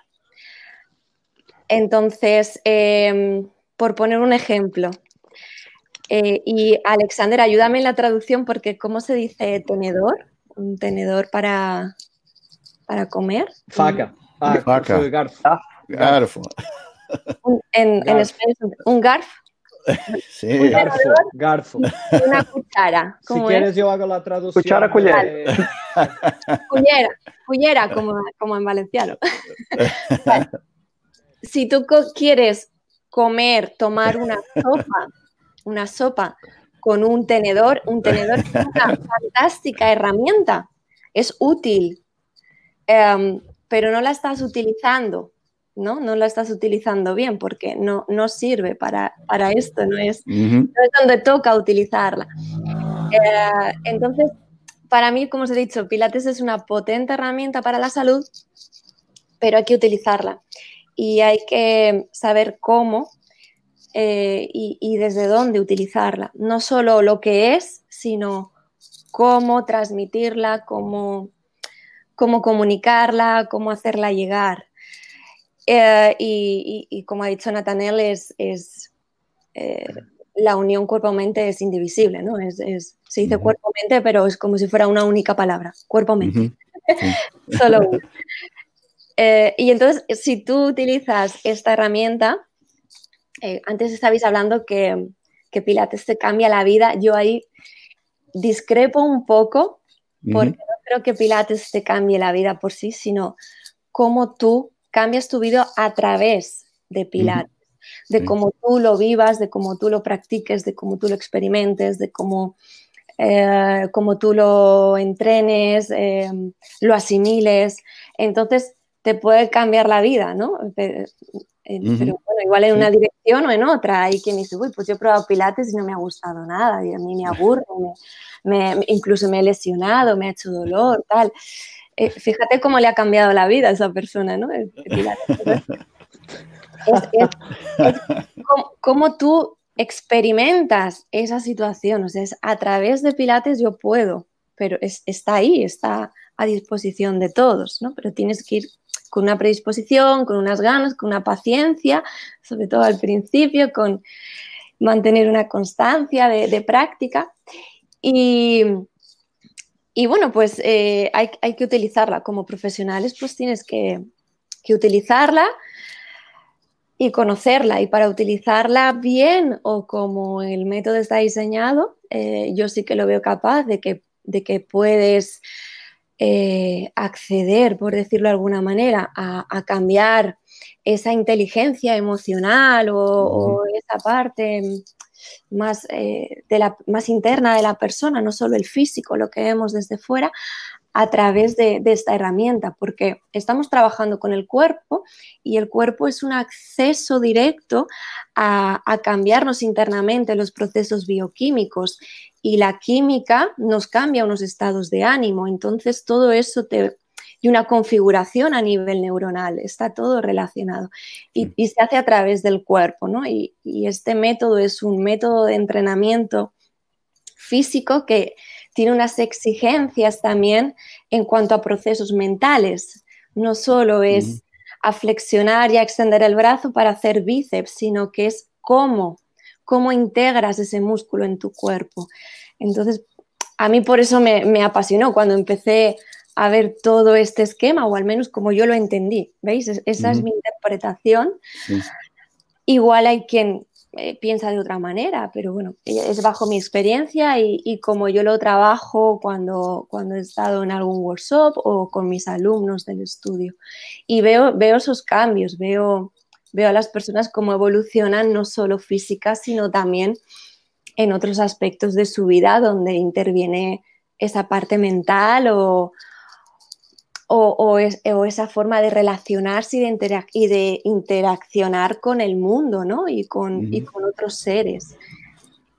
S4: Entonces, em, por poner un ejemplo, eh, y Alexander, ayúdame en la traducción porque ¿cómo se dice tenedor? Un tenedor para, para comer.
S3: Faca. Ah,
S1: Faca.
S3: Garfo.
S1: Ah, garfo.
S4: Un, en, español, un garfo.
S1: Sí.
S3: Un garfo, garfo.
S4: Una cuchara.
S3: Si quieres, es? yo hago la traducción.
S2: Cuchara, cullera.
S4: Cullera, cullera, como, como en valenciano. Vale. Si tú quieres comer, tomar una sopa, una sopa con un tenedor, un tenedor es una fantástica herramienta, es útil, um, pero no la estás utilizando, ¿no? No la estás utilizando bien porque no, no sirve para, para esto, no es, uh -huh. no es, donde toca utilizarla. Uh, entonces, para mí, como os he dicho, Pilates es una potente herramienta para la salud, pero hay que utilizarla y hay que saber cómo eh, y, y, desde dónde utilizarla. No solo lo que es, sino cómo transmitirla, cómo, cómo comunicarla, cómo hacerla llegar. Eh, y, y, como ha dicho Natanel, es, es eh, la unión cuerpo-mente es indivisible, ¿no? Es, es, se dice uh -huh. cuerpo-mente, pero es como si fuera una única palabra, cuerpo-mente. Uh -huh. sí. Solo uno. Eh, y entonces, si tú utilizas esta herramienta, eh, antes estabais hablando que, que, Pilates te cambia la vida, yo ahí discrepo un poco, porque uh -huh. no creo que Pilates te cambie la vida por sí, sino cómo tú cambias tu vida a través de Pilates, uh -huh. de cómo tú lo vivas, de cómo tú lo practiques, de cómo tú lo experimentes, de cómo, eh, cómo tú lo entrenes, eh, lo asimiles. Entonces, te puede cambiar la vida, ¿no? Pero, pero bueno, igual en sí. una dirección o en otra. Hay quien dice, uy, pues yo he probado pilates y no me ha gustado nada, y a mí me aburre, me, me, incluso me he lesionado, me ha hecho dolor, tal. Eh, fíjate cómo le ha cambiado la vida a esa persona, ¿no? El, el es, es, es como, como tú experimentas esa situación, o sea, es a través de pilates yo puedo, pero es, está ahí, está a disposición de todos, ¿no? Pero tienes que ir con una predisposición, con unas ganas, con una paciencia, sobre todo al principio, con mantener una constancia de, práctica. Y, y, bueno, pues eh, hay, hay, que utilizarla como profesionales, pues tienes que, que utilizarla y conocerla. Y para utilizarla bien o como el método está diseñado, eh, yo sí que lo veo capaz de que, de que puedes eh, acceder, por decirlo de alguna manera, a, a cambiar esa inteligencia emocional o, o esa parte más, eh, de la, más interna de la persona, no solo el físico, lo que vemos desde fuera, a través de, de, esta herramienta, porque estamos trabajando con el cuerpo y el cuerpo es un acceso directo a, a cambiarnos internamente los procesos bioquímicos y la química nos cambia unos estados de ánimo, entonces todo eso te, y una configuración a nivel neuronal, está todo relacionado y, y se hace a través del cuerpo, ¿no? Y, y, este método es un método de entrenamiento físico que tiene unas exigencias también en cuanto a procesos mentales. No solo es a flexionar y a extender el brazo para hacer bíceps, sino que es cómo, cómo integras ese músculo en tu cuerpo. Entonces, a mí por eso me, apasionó cuando empecé a ver todo este esquema, o al menos como yo lo entendí. ¿Veis? Esa es mi interpretación. Igual hay quien eh, piensa de otra manera, pero bueno, es bajo mi experiencia y, como yo lo trabajo cuando, cuando he estado en algún workshop o con mis alumnos del estudio. Y veo, veo esos cambios, veo, veo a las personas cómo evolucionan no solo física, sino también en otros aspectos de su vida donde interviene esa parte mental o, o, esa forma de relacionarse y de, interaccionar con el mundo ¿no? y, con, con otros seres.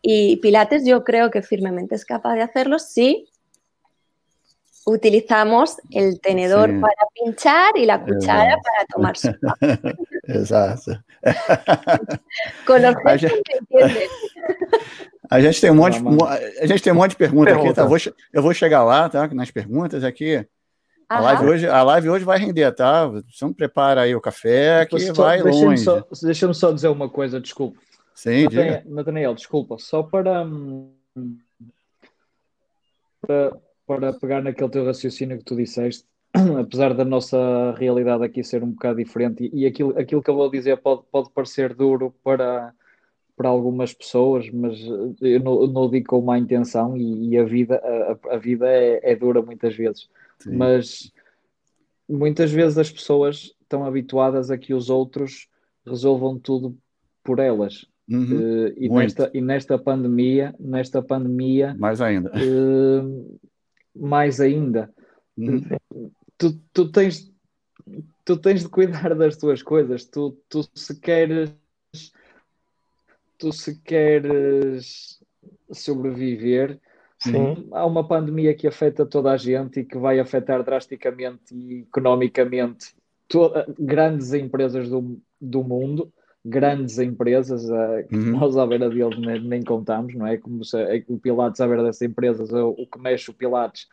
S4: Y Pilates yo creo que firmemente es capaz de hacerlo si utilizamos el tenedor para pinchar y la cuchara para tomar sopa.
S1: Exacto. Com a gente, a gente tem um monte, a gente tem um monte de perguntas Pergunta. aqui, tá? Eu vou, eu vou chegar lá, tá? Nas perguntas aqui. A live, hoje, a live hoje vai render, tá? Você não prepara aí o café que só, vai deixa longe.
S3: Só, Deixa-me só dizer uma coisa, desculpa.
S1: Sim,
S3: Nathaniel, Nathaniel, desculpa, só para, para, para pegar naquele teu raciocínio que tu disseste, apesar da nossa realidade aqui ser um bocado diferente, e, e aquilo, aquilo que eu vou dizer pode, pode parecer duro para, para algumas pessoas, mas eu não, não digo com má intenção, e, e a vida, a, a vida é, é dura muitas vezes Sim. mas muitas vezes as pessoas estão habituadas a que os outros resolvam tudo por elas. Uhum, uh, e, nesta, e nesta pandemia, nesta pandemia,
S1: mais ainda,
S3: uh, mais ainda, uhum. tu, tu, tens, tu tens de cuidar das tuas coisas. Tu, tu se queres, tu se queres sobreviver, Sim. Há uma pandemia que afeta toda a gente e que vai afetar drasticamente e economicamente toda, grandes empresas do, do mundo, grandes empresas, uh, uhum. nós à beira deles nem, nem, contamos, não é? Como se, é, o Pilates à beira dessas empresas, o, o que mexe o Pilates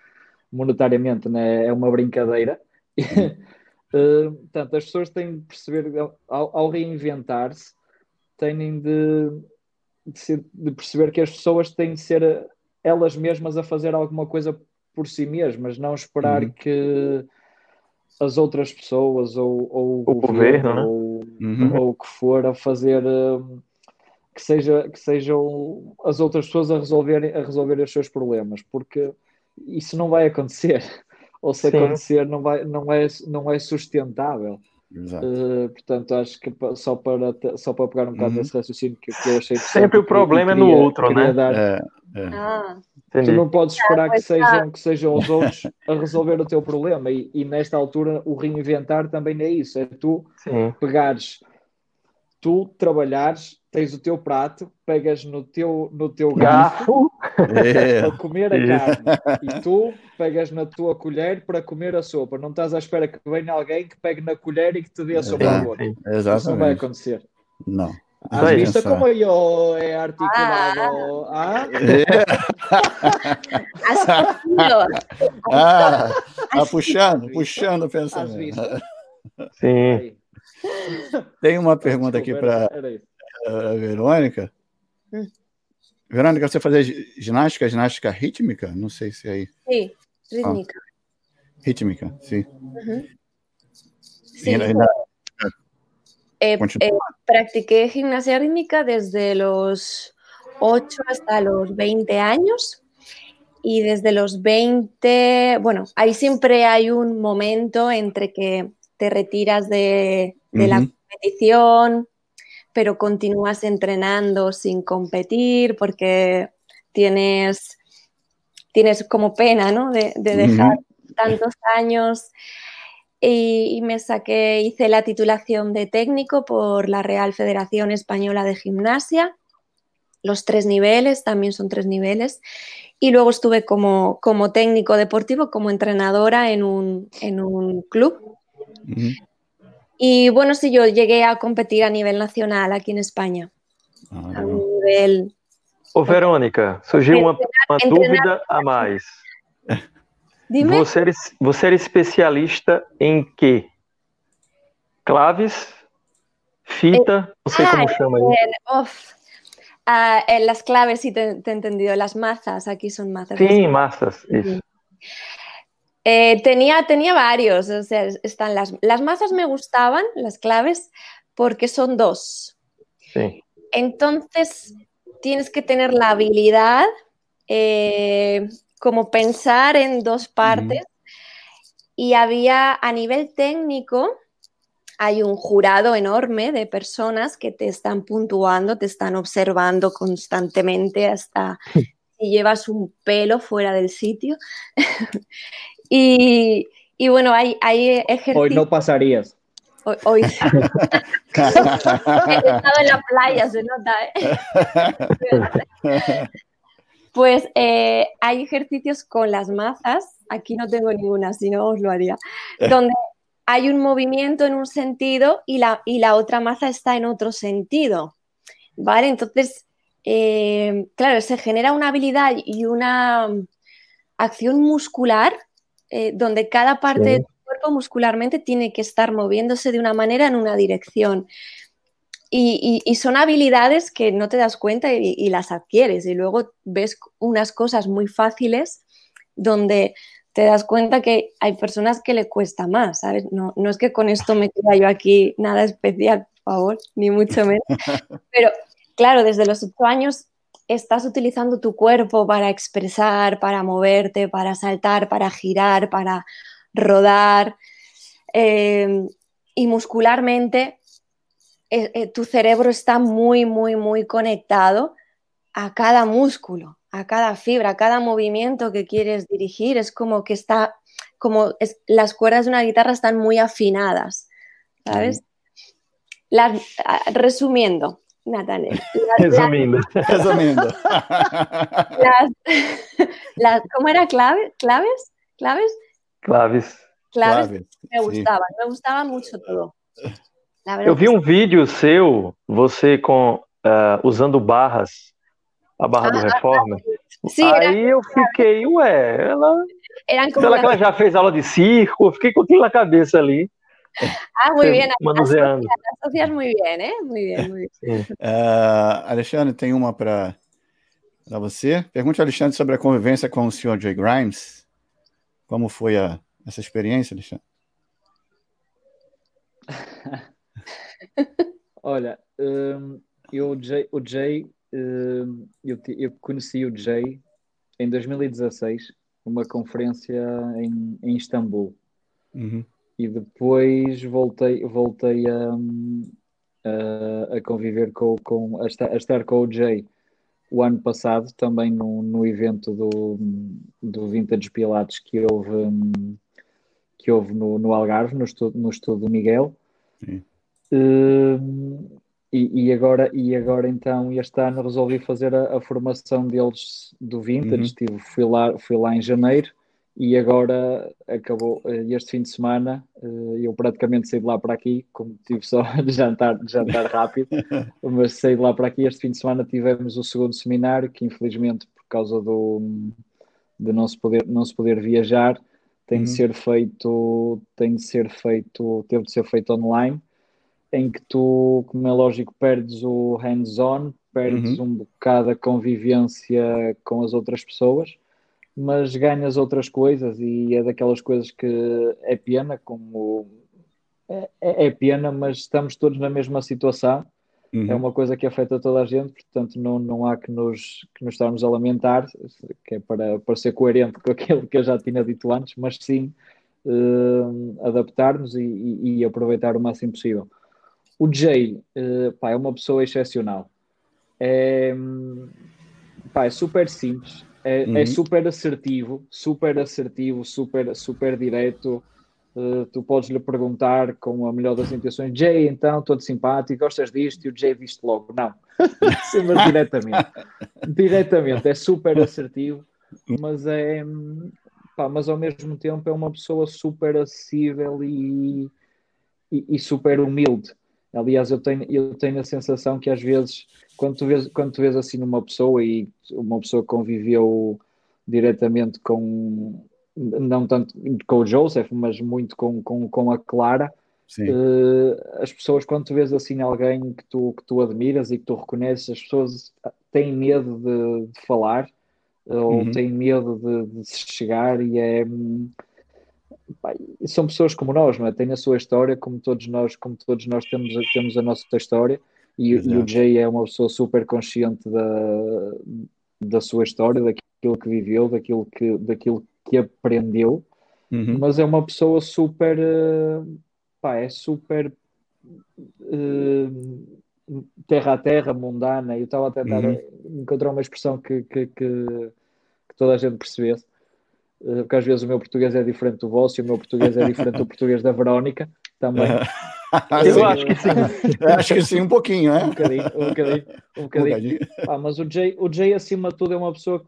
S3: monetariamente né, é uma brincadeira. uh, portanto, as pessoas têm de perceber, ao, ao reinventar-se, têm de, de, ser, de perceber que as pessoas têm de ser elas mesmas a fazer alguma coisa por si mesmas, não esperar uhum. que as outras pessoas ou, ou
S2: o governo, né?
S3: ou, uhum. ou o que for a fazer hum, que, seja, que sejam as outras pessoas a resolverem, a resolver os seus problemas, porque isso não vai acontecer. Ou se Sim. acontecer, não, vai, não, é, não é sustentável. Uh, portanto, acho que só para, só para pegar um bocado uhum. desse raciocínio que, que eu achei
S2: Sempre o problema é no outro, né? Dar, é.
S3: É. Ah, tu não podes esperar que sejam, que sejam os outros a resolver o teu problema e, e nesta altura o reinventar também é isso, é tu Sim. pegares, tu trabalhares, tens o teu prato, pegas no teu, no teu garfo é. para comer a carne e tu pegas na tua colher para comer a sopa. Não estás à espera que venha alguém que pegue na colher e que te dê a sopa ao outro. Isso não vai acontecer.
S1: Não.
S3: ¿Has visto cómo yo he articulado? ¿Ah?
S1: ah, ah tá puxando, puxando o pensamento.
S2: Sim.
S1: Tem uma pergunta aqui para a Verônica. Verônica, você fazia ginástica, ginástica rítmica? Não sei se é aí.
S4: Sim, rítmica.
S1: Ah, rítmica, sim. Uhum.
S4: Sim. Eh, eh, practiqué gimnasia rítmica desde los 8 hasta los 20 años y desde los 20, bueno, ahí siempre hay un momento entre que te retiras de, la competición, pero continúas entrenando sin competir porque tienes, tienes como pena, ¿no? De, dejar tantos años. Y, me saqué, hice la titulación de técnico por la Real Federación Española de Gimnasia, los tres niveles, también son tres niveles, y luego estuve como, como técnico deportivo, como entrenadora en un, en un club. Y bueno, sí, yo llegué a competir a nivel nacional aquí en España, ah, a un nivel
S2: Ô, Verônica, surgiu uma, uma dúvida a mais. Dime. Você era, você era especialista em quê? Claves? Fita? Não sei ah, como chama aí.
S4: Ah, en las claves sí te, te, he entendido. Las mazas, aquí son mazas.
S2: Sí, mazas.
S4: Eh, tenía, tenía varios. O sea, están las, las mazas me gustaban, las claves, porque son dos.
S2: Sí.
S4: Entonces, tienes que tener la habilidad, eh, como pensar en dos partes. Y había a nivel técnico, hay un jurado enorme de personas que te están puntuando, te están observando constantemente hasta si llevas un pelo fuera del sitio. y, bueno, hay, hay ejercicios.
S3: Hoy no pasarías.
S4: Hoy, hoy. He estado en la playa, se nota, ¿eh? Pues eh, hay ejercicios con las mazas, aquí no tengo ninguna, si no os lo haría, donde hay un movimiento en un sentido y la, y la otra maza está en otro sentido. ¿Vale? Entonces, eh, claro, se genera una habilidad y una acción muscular eh, donde cada parte del cuerpo muscularmente tiene que estar moviéndose de una manera en una dirección. Y, son habilidades que no te das cuenta y, y, las adquieres y luego ves unas cosas muy fáciles donde te das cuenta que hay personas que le cuesta más, ¿sabes? No, no es que con esto me queda yo aquí nada especial, por favor, ni mucho menos. Pero claro, desde los ocho años estás utilizando tu cuerpo para expresar, para moverte, para saltar, para girar, para rodar. Eh, y muscularmente eh, eh, tu cerebro está muy, muy, muy conectado a cada músculo a cada fibra, a cada movimiento que quieres dirigir. Es como que está, como las cuerdas de una guitarra están muy afinadas, ¿sabes? resumiendo, Nathaniel.
S2: resumiendo. resumiendo.
S4: ¿Cómo era? ¿Clave? ¿Claves? ¿Claves?
S2: Claves.
S4: Claves. me gustaban, me gustaba mucho todo.
S2: Eu vi um vídeo seu, você com uh, usando barras a Barra do ah, Reforma. Sim, Aí era... eu fiquei, ué, ela. Era Será que ela já fez aula de circo? Eu fiquei com aquilo na cabeça ali.
S4: Ah, muito bem. Manuseando. Associas muito bem, né? Muito bem, muito bem.
S1: Uh, Alexandre, tem uma para você. Pergunte ao Alexandre sobre a convivência com o senhor Jay Grimes. Como foi a, essa experiência, Alexandre?
S3: Olha, um, eu, o Jay, o Jay Hum, eu, eu conheci o Jay em 2016, numa conferência em, em Istambul.
S1: Uhum.
S3: E depois voltei, voltei a, a, a conviver com, com a, estar, a estar com o Jay o ano passado, também no, no evento do, do Vintage Pilates que houve, que houve no, no Algarve, no estudo, no estudo do Miguel.
S1: Sim.
S3: Uh, e, e, agora, e agora então este ano resolvi fazer a, a formação deles do Vintage, uhum. Estive, fui, lá, fui lá em janeiro e agora acabou eh, este fim de semana, eh, eu praticamente saí de lá para aqui, como tive só de jantar, de jantar rápido, mas saí de lá para aqui, este fim de semana tivemos o segundo seminário, que infelizmente por causa do, de não se poder, não se poder viajar, tem uhum. de ser feito, tem de ser feito, teve de ser feito online, em que tu, como é lógico, perdes o hands-on, perdes uhum. um bocado a convivência com as outras pessoas, mas ganhas outras coisas e é daquelas coisas que é pena, como é, é, é pena, mas estamos todos na mesma situação. Uhum. É uma coisa que afeta toda a gente, portanto não, não há que nos, que nos estarmos a lamentar, que é para, para ser coerente com aquilo que eu já tinha dito antes, mas sim uh, adaptar-nos e, e, e aproveitar o máximo possível. O Jay uh, pá, é uma pessoa excepcional. É, pá, é super simples, é, é uhum. é, super assertivo, super assertivo, super, super direto. Uh, tu podes lhe perguntar com a melhor das intenções: Jay, então, todo simpático, gostas disto? E o Jay viste logo: não, sempre diretamente. diretamente, é super assertivo, mas é. Pá, mas ao mesmo tempo é uma pessoa super acessível e, e, e super humilde Aliás, eu tenho, eu tenho a sensação que às vezes, quando tu vês, quando tu vês assim numa pessoa e uma pessoa conviveu diretamente com, não tanto com o Joseph, mas muito com, com, com a Clara, uh, as pessoas, quando tu vês assim alguém que tu, que tu admiras e que tu reconheces, as pessoas têm medo de, de falar ou uhum. têm medo de, de, se chegar e é são pessoas como nós, não é? Têm a sua história, como todos nós, como todos nós temos, temos a nossa história, e, e o Jay é uma pessoa super consciente da, da sua história, daquilo que viveu, daquilo que, daquilo que aprendeu, uhum. mas é uma pessoa super uh, pá, é super uh, terra a terra, mundana. Eu estava a tentar uhum. encontrar uma expressão que, que, que, que toda a gente percebesse eh, porque às vezes o meu português é diferente do vosso e o meu português é diferente do português da Verónica também.
S1: Eu acho que sim. acho que sim, um pouquinho, é?
S3: Um bocadinho, um bocadinho. Um bocadinho. Um ah, mas o Jay, o Jay, acima de tudo, é uma pessoa que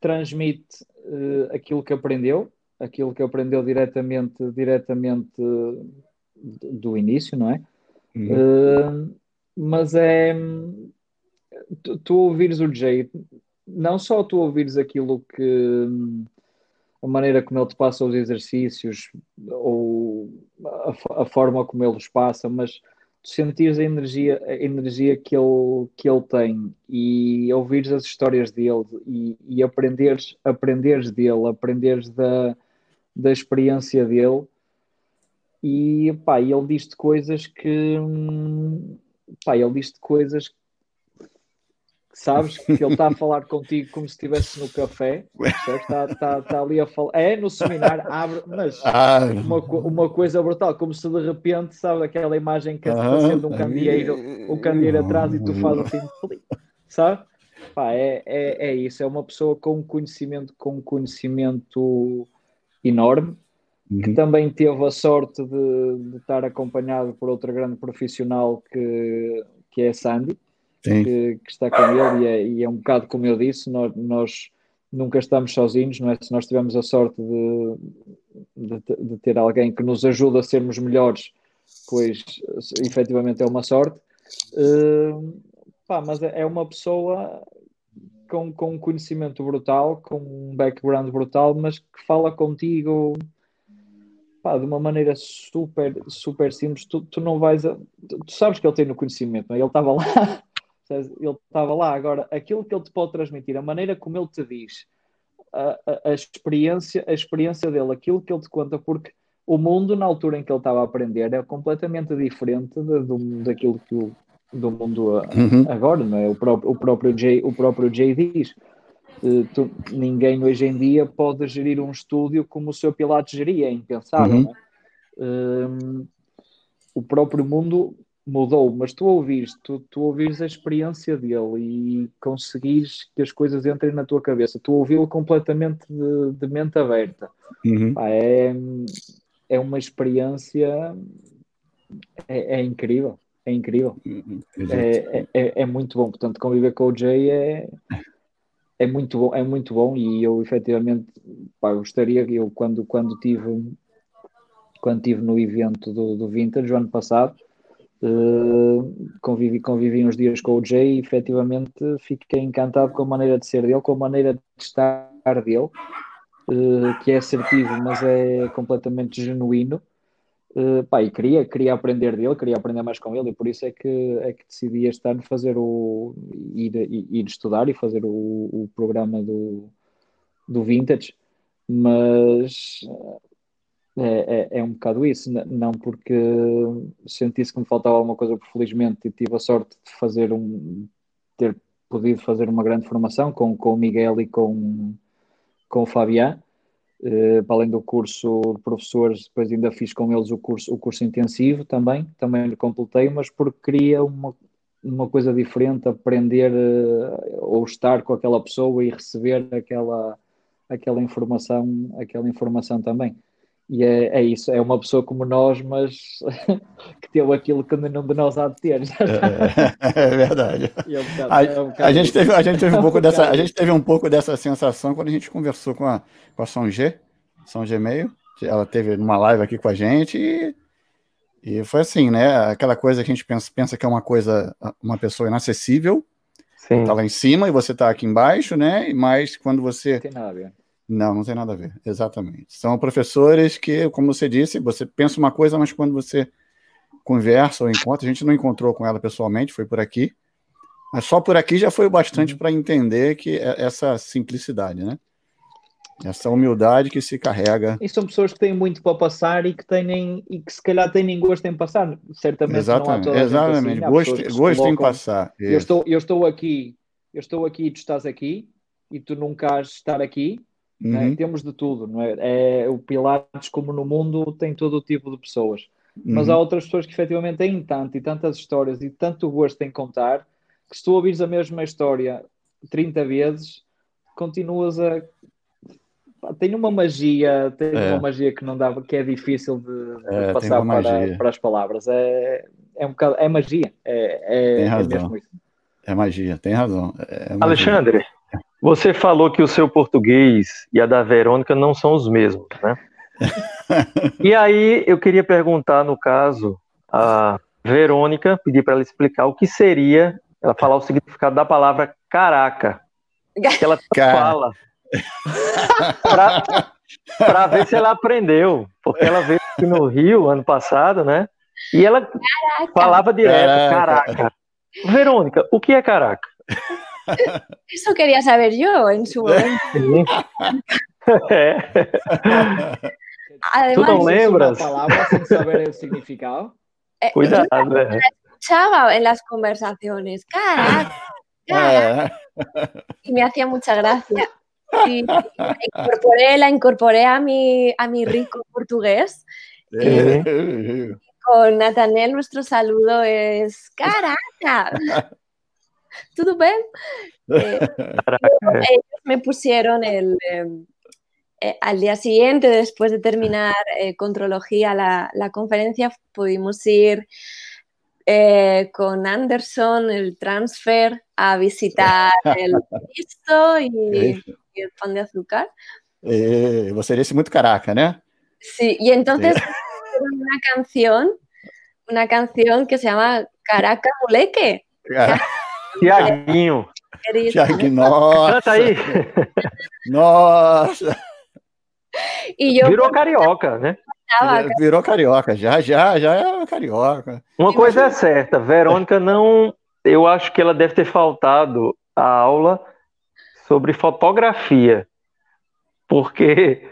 S3: transmite uh, aquilo que aprendeu, aquilo que aprendeu diretamente, diretamente uh, do início, não é? Uhum. Uh, mas é. Tu, tu ouvires o Jay, não só tu ouvires aquilo que a maneira como ele te passa os exercícios ou a, a forma como ele os passa, mas sentires a energia, a energia que, ele, que ele tem e ouvires as histórias dele e, e aprenderes, aprenderes dele, aprenderes da, da experiência dele. E pá, ele diz-te coisas que hum, pá, ele diz-te coisas sabes que ele está a falar contigo como se estivesse no café, está, está, está ali a falar, é no seminário, abre, mas ah. uma, uma coisa brutal, como se de repente, sabe, aquela imagem que está sendo um candeeiro, um candeeiro atrás e tu fazes assim, sabe? Pá, é, é, é isso, é uma pessoa com conhecimento, com conhecimento enorme, que uhum. também teve a sorte de, de, estar acompanhado por outra grande profissional que, que é a Sandy, que, que, está com ele, e é, e é, um bocado como eu disse, nós, nós, nunca estamos sozinhos, não é? Se nós tivermos a sorte de, de, de, ter alguém que nos ajuda a sermos melhores, pois efetivamente é uma sorte. Uh, pá, mas é, é uma pessoa com, com um conhecimento brutal, com um background brutal, mas que fala contigo pá, de uma maneira super, super simples. Tu, tu não vais a, tu sabes que ele tem no conhecimento, não é? ele estava lá ele estava lá. Agora, aquilo que ele te pode transmitir, a maneira como ele te diz, a, a, a, experiência, a experiência dele, aquilo que ele te conta, porque o mundo na altura em que ele estava a aprender é completamente diferente de, daquilo que o, do mundo uhum. agora, não é? O próprio, o próprio Jay, o próprio Jay diz. Uh, tu, ninguém hoje em dia pode gerir um estúdio como o seu Pilates geria, é impensável. Uhum. Uh, o próprio mundo mudou, mas tu ouvires, tu, tu ouvires a experiência dele e conseguires que as coisas entrem na tua cabeça, tu ouvi-lo completamente de, de, mente aberta. Uhum. Pá, é, é uma experiência é, é incrível, é incrível. Uhum. É, é, é, muito bom, portanto, conviver com o Jay é, é muito bom, é muito bom e eu efetivamente pá, gostaria que eu quando, quando tive quando tive no evento do, do Vintage o ano passado Uh, convivi, convivi uns dias com o Jay e efetivamente fiquei encantado com a maneira de ser dele, com a maneira de estar dele, uh, que é assertivo, mas é completamente genuíno. Uh, pá, e queria, queria aprender dele, queria aprender mais com ele, e por isso é que, é que decidi este ano fazer o ir, ir estudar e fazer o, o programa do, do Vintage. Mas é, é, é, um bocado isso, não porque sentisse que me faltava alguma coisa, porque felizmente tive a sorte de fazer um ter podido fazer uma grande formação com, com o Miguel e com, com o Fabián, eh, para além do curso de professores, depois ainda fiz com eles o curso, o curso intensivo também, também lhe completei, mas porque queria uma, uma coisa diferente, aprender eh, ou estar com aquela pessoa e receber aquela, aquela informação, aquela informação também. E é, é, isso, é uma pessoa como nós, mas que teve aquilo que nenhum de nós há de ter.
S1: É, é, verdade. É um bocado, a, é um a, gente teve, a gente teve um pouco dessa, a gente teve um pouco dessa sensação quando a gente conversou com a, com a São G, São G meio. Ela teve uma live aqui com a gente e, E foi assim, né? Aquela coisa que a gente pensa, pensa que é uma coisa, uma pessoa inacessível, Sim. tá lá em cima e você tá aqui embaixo, né? Mas quando você.
S3: Tem nada.
S1: Não, não tem nada a ver, exatamente. São professores que, como você disse, você pensa uma coisa, mas quando você conversa ou encontra, a gente não encontrou com ela pessoalmente, foi por aqui. Mas só por aqui já foi o bastante uhum. para entender que é essa simplicidade, né? Essa humildade que se carrega.
S3: E são pessoas que têm muito para passar e que têm e que se calhar têm gosto em passar. Certamente
S1: exatamente,
S3: não há
S1: Exatamente, assim. gosto, gosto em passar.
S3: Eu estou, eu estou aqui, eu estou aqui, tu estás aqui e tu nunca has de estar aqui. É? Uhum. Né? Temos de tudo, não é? é? O Pilates, como no mundo, tem todo o tipo de pessoas. Uhum. Mas há outras pessoas que efetivamente têm tanto e tantas histórias e tanto gosto em contar que se tu ouvires a mesma história 30 vezes, continuas a tem uma magia, tem é. uma magia que não dá, que é difícil de, de é, passar para, para, as palavras. É, é um bocado, é magia. É, é,
S1: tem
S3: é
S1: razão. É, é magia, tem razão. É
S2: Alexandre, você falou que o seu português e a da Verônica não são os mesmos, né? e aí eu queria perguntar, no caso, a Verônica, pedir para ela explicar o que seria, ela falar o significado da palavra caraca. Que ela fala para ver se ela aprendeu, porque ela veio aqui no Rio ano passado, né? E ela caraca. falava direto, caraca. caraca. Verônica, o que é caraca?
S4: Isso queria saber eu em su momento.
S2: Además, tu não lembras?
S3: palavra sem saber o significado?
S2: Eh, Cuidado.
S4: Yo ¿eh? escuchaba en las conversaciones, caraca, caraca. Y me hacía mucha gracia. Y la incorporé, la incorporé a mi, a mi rico portugués. con Natanel nuestro saludo es Caraca. ¿Todo bien? Eh, ellos me pusieron el, em, eh, al día siguiente, después de terminar eh, Contrología, la, la, conferencia, pudimos ir con Anderson, el transfer, a visitar el Cristo y, el pan de azúcar.
S1: Eh, você disse muito caraca, ¿no?
S4: Sí, y entonces sí. una canción, una canción que se llama Caraca Muleque.
S2: Tiaguinho.
S1: Tiaguinho, nossa.
S2: Canta aí.
S1: Nossa.
S2: E eu, Virou carioca, né?
S1: Virou carioca, já, já, já é carioca.
S2: Uma coisa é certa, Verônica não. Eu acho que ela deve ter faltado a aula sobre fotografia, porque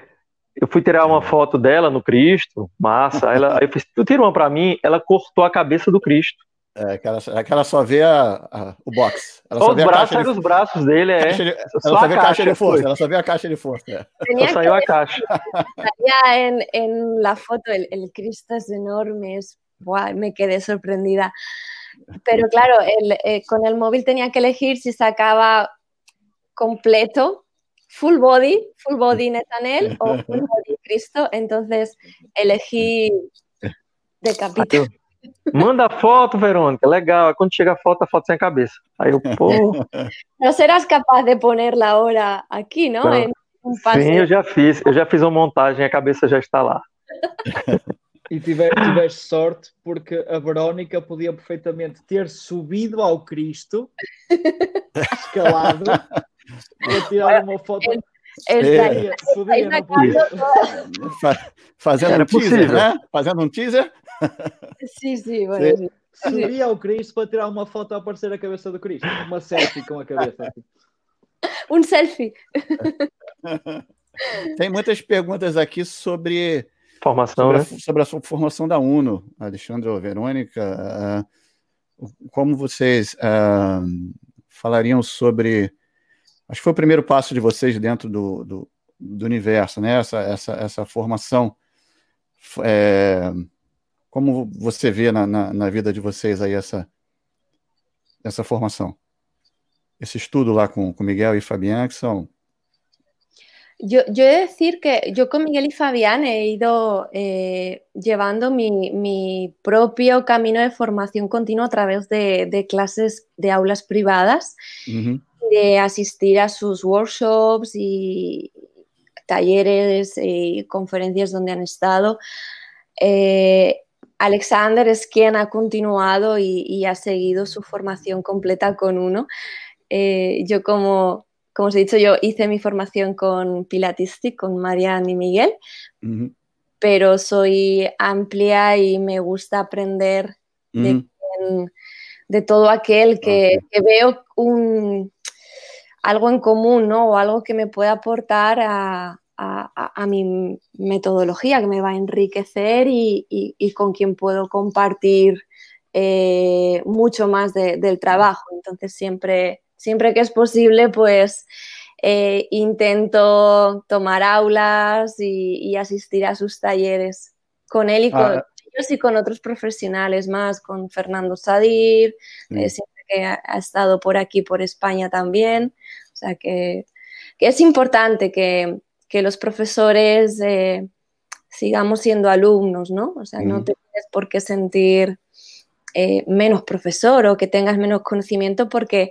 S2: eu fui tirar uma foto dela no Cristo, massa. Ela, aí eu fiz, tu tira uma para mim, ela cortou a cabeça do Cristo.
S1: É, que ela, é que ela só vê a, a, o box. Ela
S2: só, vê braços, a de... os braços dele, é.
S1: De... Ela só vê a caixa de força. Ela só vê a caixa de força. É.
S2: Só saiu a caixa.
S4: en, en la foto, el, el Cristo es enorme, es, buah, me quedé sorprendida. Pero claro, el, eh, con el móvil tenía que elegir si sacaba completo, full body, full body Netanel o full body Cristo. Entonces elegí de capítulo.
S2: Manda foto, Verônica, legal. Quando chega a foto, a foto sem cabeça. Aí eu, pô.
S4: Não serás capaz de ponerla agora aqui, não?
S2: não. Um Sim, eu já fiz. Eu já fiz uma montagem, a cabeça já está lá.
S3: E tiveste sorte porque a Verónica podia perfeitamente ter subido ao Cristo, escalado, para tirar uma foto.
S1: É, Fazendo um teaser, né? Fazendo um teaser.
S4: Sim, sim, sim.
S3: Subia ao Cristo para tirar uma foto a aparecer a cabeça do Cristo. Uma selfie com a cabeça.
S4: Um selfie.
S1: Tem muitas perguntas aqui sobre
S2: Formação,
S1: sobre,
S2: né?
S1: a, sobre a formação da UNO, Alexandre ou Verônica. Uh, como vocês uh, falariam sobre. Acho que foi o primeiro passo de vocês dentro do, do, do universo, né? Essa, essa, essa formação. É, como você vê na, na, na, vida de vocês aí essa, essa formação? Esse estudo lá com, com Miguel e Fabián, que são
S4: Yo, yo, he de decir que yo con Miguel y Fabián he ido eh, llevando mi, mi, propio camino de formación continua a través de, de clases de aulas privadas, uh -huh. de asistir a sus workshops y talleres y conferencias donde han estado. Eh, Alexander es quien ha continuado y, ha seguido su formación completa con uno. Eh, yo como, como os he dicho, yo hice mi formación con Pilatistic, con Marian y Miguel, pero soy amplia y me gusta aprender de, todo aquel que, veo un, algo en común, ¿no? O algo que me pueda aportar a, mi metodología, que me va a enriquecer y, con quien puedo compartir eh, mucho más del trabajo. Entonces, siempre, siempre que es posible, pues eh, intento tomar aulas y, asistir a sus talleres con él y con ah. ellos y con otros profesionales más, con Fernando Sadir, eh, siempre que ha, estado por aquí, por España también. O sea que, es importante que, los profesores eh, sigamos siendo alumnos, ¿no? O sea, no te tienes por qué sentir menos profesor o que tengas menos conocimiento porque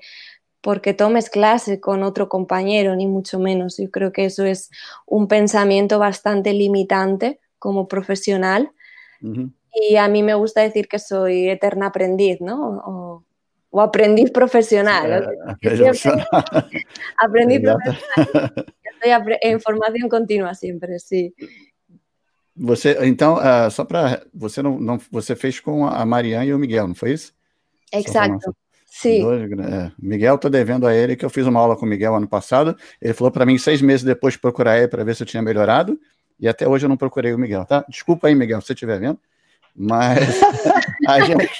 S4: porque tomes clase con otro compañero, ni mucho menos. Yo creo que eso es un pensamiento bastante limitante como profesional. Y a mí me gusta decir que soy eterna aprendiz, ¿no? O, aprendiz profesional. aprendiz profesional. Estoy en formación continua siempre, sí.
S1: Você, então, uh, só para você não, não, você fez com a Mariana e o Miguel, não foi isso?
S4: Exato. Sim.
S1: Dois, é. Miguel, tô devendo a ele que eu fiz uma aula com o Miguel ano passado. Ele falou para mim seis meses depois procurar ele para ver se eu tinha melhorado. E até hoje eu não procurei o Miguel, tá? Desculpa aí, Miguel, se você estiver vendo. Mas a gente.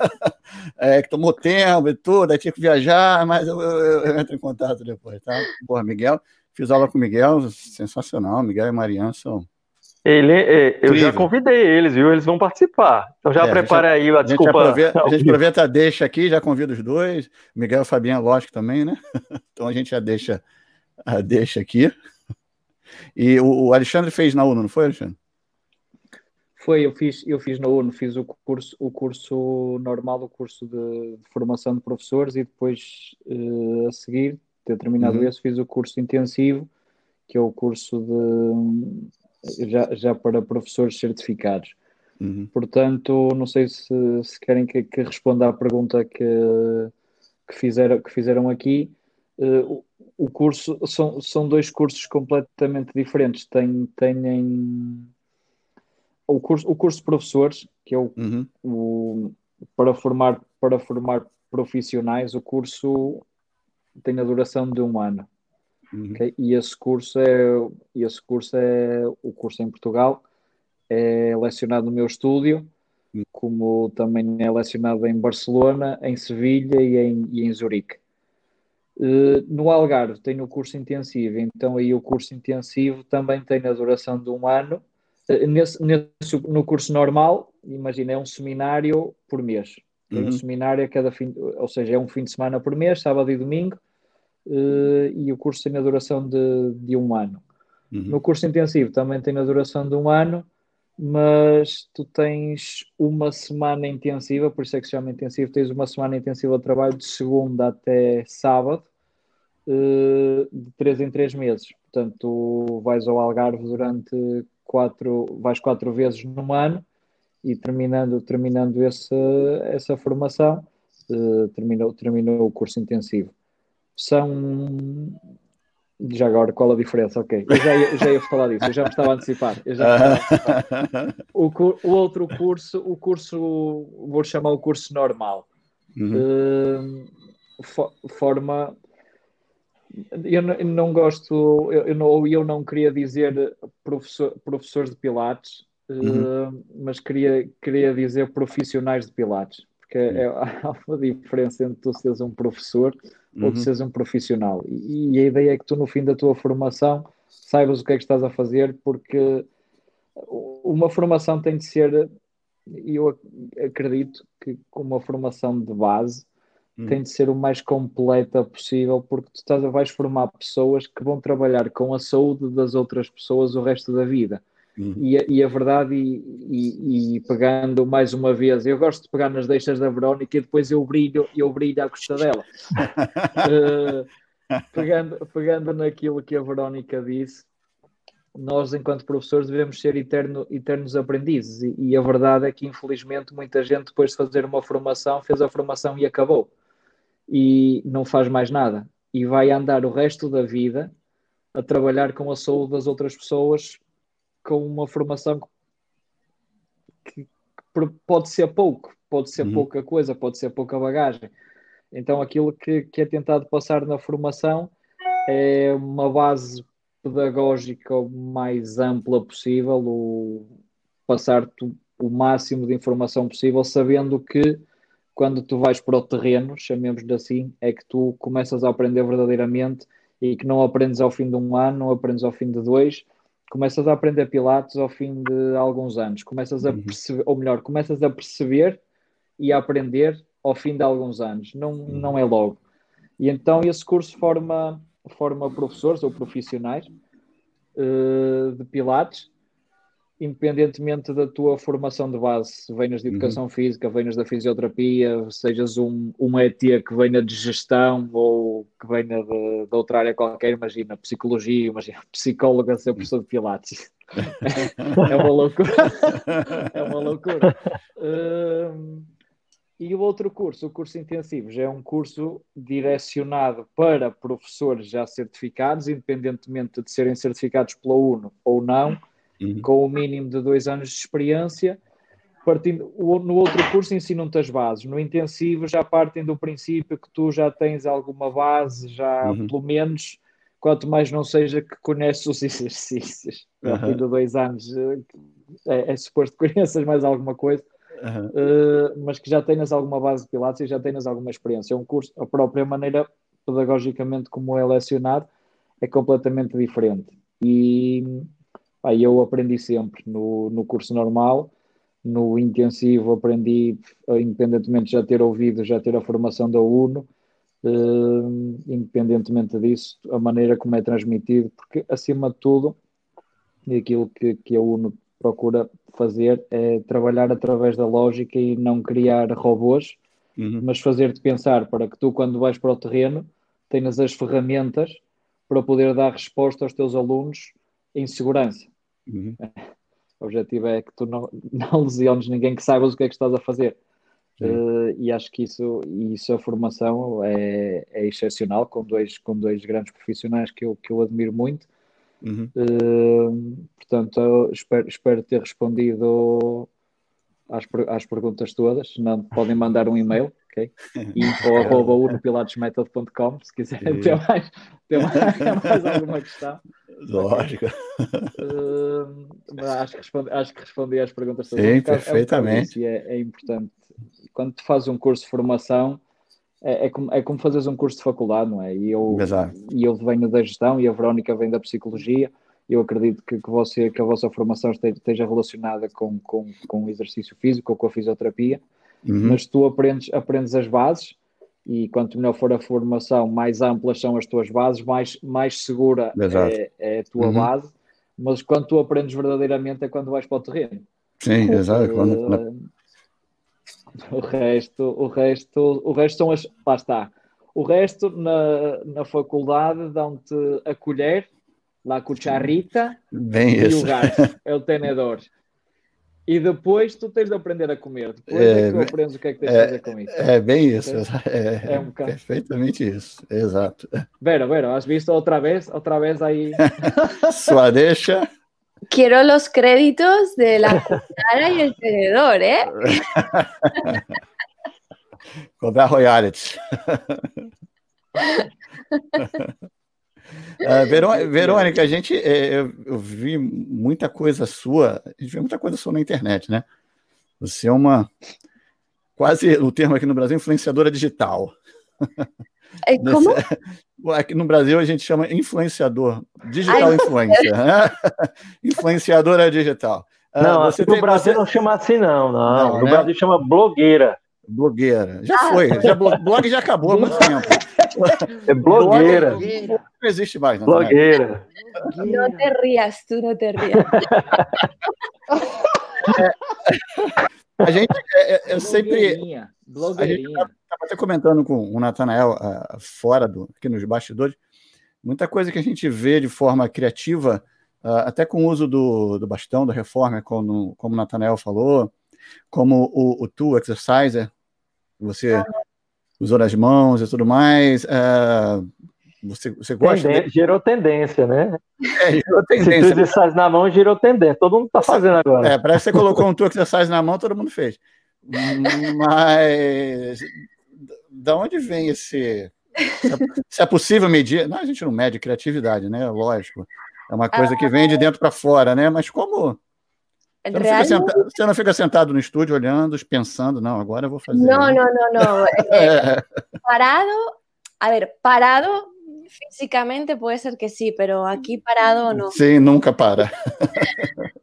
S1: é, que tomou tempo e tudo, aí tinha que viajar, mas eu, eu, eu, entro em contato depois, tá? Porra, Miguel, fiz aula com o Miguel, sensacional. Miguel e Mariana são
S2: ele, é, eu já convidei eles, viu? Eles vão participar. Então já é, prepara aí a, desculpa.
S1: A gente, aproveita, a gente aproveita, deixa aqui, já convida os dois. Miguel e Fabiano, lógico, também, né? Então a gente já deixa, deixa aqui. E o, o, Alexandre fez na UNO, não foi, Alexandre?
S3: Foi, eu fiz, eu fiz na UNO, fiz o curso, o curso normal, o curso de formação de professores e depois uh, a seguir, ter terminado uhum. esse, fiz o curso intensivo, que é o curso de já, já para professores certificados. Uhum. Portanto, não sei se, se querem que, que, responda à pergunta que, que, fizeram, que fizeram aqui. Uh, o, o, curso são, são dois cursos completamente diferentes. Tem, têm o curso, o curso de professores, que é o, uhum. o para formar para formar profissionais, o curso tem a duração de um ano. Uhum. Okay? E esse curso é esse curso é o curso em Portugal é lecionado no meu estúdio, uhum. como também é lecionado em Barcelona, em Sevilha e em, e em Zurique. Uh, no Algarve tem o curso intensivo, então aí o curso intensivo também tem a duração de um ano. Uh, nesse, nesse, no curso normal, imagina, é um seminário por mês. Tem uhum. um seminário a cada fim, ou seja, é um fim de semana por mês, sábado e domingo, uh, e o curso tem a duração de, de um ano. Uhum. No curso intensivo também tem a duração de um ano, mas tu tens uma semana intensiva, por isso é que se chama intensivo, tens uma semana intensiva de trabalho de segunda até sábado, uh, de três em três meses. Portanto, tu vais ao Algarve durante quatro, vais quatro vezes no ano e terminando, terminando esse, essa formação, uh, terminou, terminou o curso intensivo são. Já agora, qual a diferença? Ok, eu já ia, já ia falar disso, eu já me estava a antecipar. Já antecipar. O, o, outro curso, o curso, vou chamar o curso normal, uhum. uh, for, forma. Eu não, eu não gosto, eu, eu, não, eu não queria dizer professor, professores de Pilates, uhum. uh, mas queria, queria dizer profissionais de Pilates, porque uhum. é, há uma diferença entre tu seres um professor uhum. ou de seres um profissional. E, e, a ideia é que tu, no fim da tua formação, saibas o que é que estás a fazer, porque uma formação tem de ser, e eu acredito que com uma formação de base uhum. tem de ser o mais completa possível, porque tu estás, vais formar pessoas que vão trabalhar com a saúde das outras pessoas o resto da vida. Uhum. E, a, e, a verdade, e, e, e, pegando mais uma vez, eu gosto de pegar nas deixas da Verónica e depois eu brilho, eu brilho à custa dela. uh, pegando, pegando naquilo que a Verónica disse, nós, enquanto professores, devemos ser eterno, eternos aprendizes. E, e, a verdade é que, infelizmente, muita gente, depois de fazer uma formação, fez a formação e acabou. E não faz mais nada. E vai andar o resto da vida a trabalhar com a saúde das outras pessoas com uma formação que, que pode ser pouco, pode ser uhum. pouca coisa, pode ser pouca bagagem. Então, aquilo que, que é tentado passar na formação é uma base pedagógica o mais ampla possível, o passar o máximo de informação possível, sabendo que quando tu vais para o terreno, chamemos-lhe assim, é que tu começas a aprender verdadeiramente e que não aprendes ao fim de um ano, não aprendes ao fim de dois, começas a aprender Pilates ao fim de alguns anos, começas a uhum. perceber, ou melhor, começas a perceber e a aprender ao fim de alguns anos, não, uhum. não é logo. E então esse curso forma forma professores ou profissionais uh, de Pilates, independentemente da tua formação de base, se venhas de uhum. educação uhum. física, venhas da fisioterapia, sejas um, um ET que venha de gestão ou que venha de, de outra área qualquer, imagina psicologia, imagina psicóloga ser professor de Pilates. é uma loucura. é uma loucura. Uh, e o outro curso, o curso intensivo, já é um curso direcionado para professores já certificados, independentemente de serem certificados pela UNO ou não, uhum. com o mínimo de dois anos de experiência. Partindo, no outro curso ensinam-te as bases, no intensivo já partem do princípio que tu já tens alguma base, já uhum. pelo menos, quanto mais não seja que conheces os exercícios. Uhum. A partir de dois anos eh, é, é suposto que conheças mais alguma coisa uhum. uh, mas que já tenhas alguma base de Pilates e já tenhas alguma experiência. É um curso, a própria maneira pedagogicamente como é lecionado é completamente diferente. E aí eu aprendi sempre no, no curso normal, no intensivo aprendi, independentemente de já ter ouvido, já ter a formação da UNO, uh, independentemente disso, a maneira como é transmitido, porque acima de tudo, aquilo que, que a UNO procura fazer é trabalhar através da lógica e não criar robôs, uhum. mas fazer-te pensar para que tu, quando vais para o terreno, tenhas as ferramentas para poder dar resposta aos teus alunos em segurança. Uhum. O objetivo é que tu não, não lesiones ninguém que saibas o que é que estás a fazer. Uh, e acho que isso, isso a formação é, é excepcional, com dois, com dois grandes profissionais que eu, que eu admiro muito Uhum. Uh, portanto, espero, espero ter respondido às, às perguntas todas. Se não, podem mandar um e-mail, ok? info.unopilatesmethod.com se quiserem ter mais, ter mais, mais alguma questão.
S1: Lógico.
S3: Uh, acho, que respondi, acho que respondi às perguntas
S1: todas. Sim, perfeitamente.
S3: É, é, é importante. Quando tu fazes um curso de formação, é, é, como, é como fazeres um curso de faculdade, não é? E eu, e eu venho da gestão e a Verónica vem da psicologia. Eu acredito que, que, você, que a vossa formação esteja relacionada com, com, com o exercício físico ou com a fisioterapia, uhum. mas tu aprendes, aprendes as bases e quanto melhor for a formação, mais amplas são as tuas bases, mais, mais segura é, é, a tua uhum. base, mas quando tu aprendes verdadeiramente é quando vais para o terreno.
S1: Sim, exato. Quando,
S3: uh, o resto, o resto, o resto são as. Lá está. O resto na, na faculdade dão-te a colher, lá a cucharrita
S1: Bem
S3: e isso. o gato, é o tenedor. E depois tu tens de aprender a comer. Depois é, é que tu aprendes o que é que tens é, de fazer com isso.
S1: É bem isso. É, é um perfeitamente isso. Exato.
S3: Vera, Vera, has visto outra vez? Outra vez aí.
S1: Sua deixa.
S4: Quiero los créditos de la cuchara y el tenedor, ¿eh?
S1: Cobrar royalties. Uh, Verônica, a gente, é, eu, eu, vi muita coisa sua, a gente vê muita coisa sua na internet, né? Você é uma, quase, o termo aqui no Brasil, influenciadora digital.
S4: É, como?
S1: Aqui no Brasil a gente chama influenciador, digital Ai, influencer, né? influenciadora digital.
S2: Ah, não, você no tem, Brasil você... não chama assim, não. não. não no né? Brasil chama blogueira.
S1: Blogueira. Já ah. foi. Já, blog já acabou há muito tempo.
S2: É blogueira.
S1: Não existe mais.
S2: Não, blogueira.
S4: Não te rias, tu não te rias.
S1: É, a gente, é, é eu sempre. Blogueirinha. Estava até comentando com o Natanael uh, fora do, aqui nos bastidores, muita coisa que a gente vê de forma criativa uh, até com o uso do, do bastão, da reforma, como, como o Nathanael falou, como o, o tool exerciser, você ah. usou nas mãos e tudo mais. Uh, você, você gosta?
S2: Tendência, de... Gerou tendência, né?
S1: É, gerou tendência. Se
S2: tu exercise na mão, gerou tendência. Todo mundo está fazendo agora.
S1: É, parece que você colocou um tool exercise na mão, todo mundo fez. Mas da onde vem esse. Se é possível medir. Não, a gente não mede criatividade, né? Lógico. É uma coisa que vem de dentro para fora, né? Mas como. Você não, fica sentado, você não, fica sentado, no estúdio olhando, pensando, não, agora eu vou fazer.
S4: Não, não, não, não. É. Parado, a ver, parado físicamente pode ser que sí, pero aquí parado no.
S1: Sí, nunca para.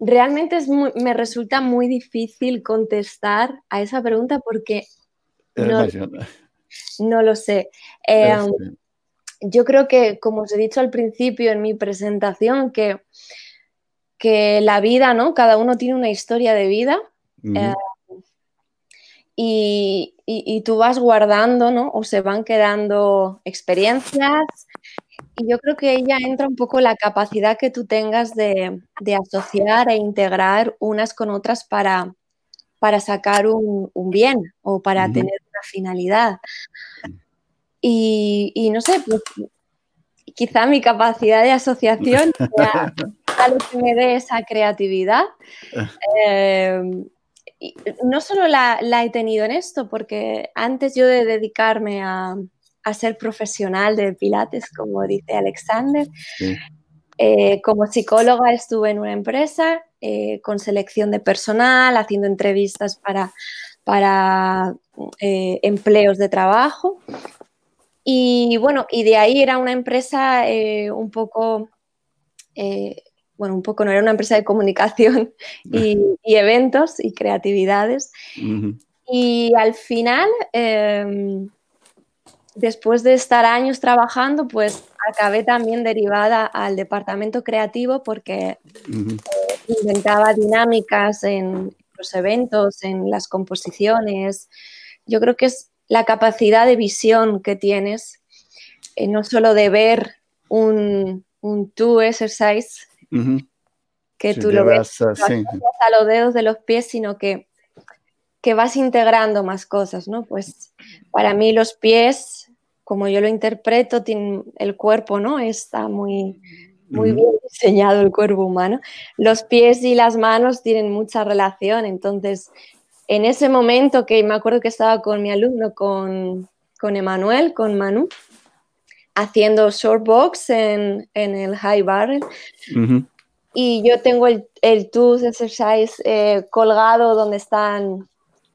S4: Realmente es muy, me resulta muy difícil contestar a esa pregunta porque no, no lo sé. Eh, yo creo que, como os he dicho al principio en mi presentación, que, que la vida, ¿no? Cada uno tiene una historia de vida. Eh, y, y, tú vas guardando, ¿no? O se van quedando experiencias. Y yo creo que ella entra un poco la capacidad que tú tengas de, de asociar e integrar unas con otras para, para sacar un, un bien o para tener una finalidad. Y, no sé, pues, quizá mi capacidad de asociación sea, lo que me dé esa creatividad. Eh, no solo la, he tenido en esto, porque antes yo de dedicarme a, ser profesional de Pilates, como dice Alexander, eh, como psicóloga estuve en una empresa eh, con selección de personal, haciendo entrevistas para, para eh, empleos de trabajo. Y bueno, y de ahí era una empresa un poco bueno, un poco no era una empresa de comunicación y, eventos y creatividades. Y al final, em, después de estar años trabajando, pues acabé también derivada al departamento creativo porque eh, inventaba dinámicas en los eventos, en las composiciones. Yo creo que es la capacidad de visión que tienes, eh, no solo de ver un, un two exercise que tú lo ves a, los dedos de los pies, sino que, que vas integrando más cosas, ¿no? Pues para mí los pies, como yo lo interpreto, el cuerpo, ¿no? Está muy, muy bien diseñado el cuerpo humano. Los pies y las manos tienen mucha relación, entonces en ese momento que me acuerdo que estaba con mi alumno, con, con Emanuel, con Manu, haciendo short box en, el high barrel. Y yo tengo el, el tools exercise eh, colgado donde están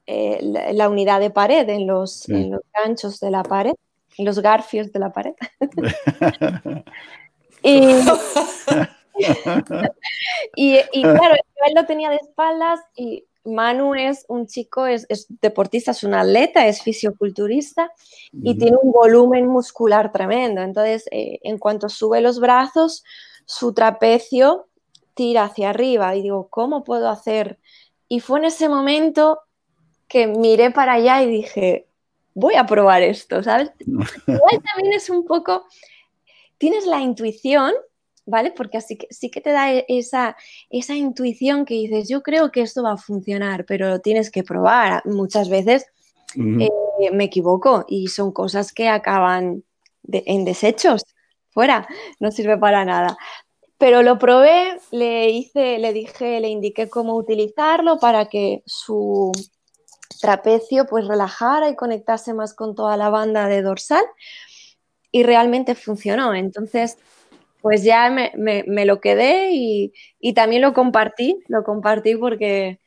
S4: eh, la, unidad de pared, en los, en los ganchos de la pared, en los garfios de la pared. y, y, y, claro, él lo tenía de espaldas y Manu es un chico, es, deportista, es un atleta, es fisioculturista y tiene un volumen muscular tremendo. Entonces, eh, en cuanto sube los brazos, su trapecio tira hacia arriba y digo, ¿cómo puedo hacer? Y fue en ese momento que miré para allá y dije, voy a probar esto, ¿sabes? Igual también es un poco, tienes la intuición ¿vale? Porque así que, sí que te da e, esa, esa intuición que dices, yo creo que esto va a funcionar, pero lo tienes que probar. Muchas veces eh, me equivoco y son cosas que acaban en desechos, fuera, no sirve para nada. Pero lo probé, le hice, le dije, le indiqué cómo utilizarlo para que su trapecio pues relajara y conectase más con toda la banda de dorsal y realmente funcionó. Entonces, pues ya me, me, lo quedé y, y, también lo compartí, lo compartí porque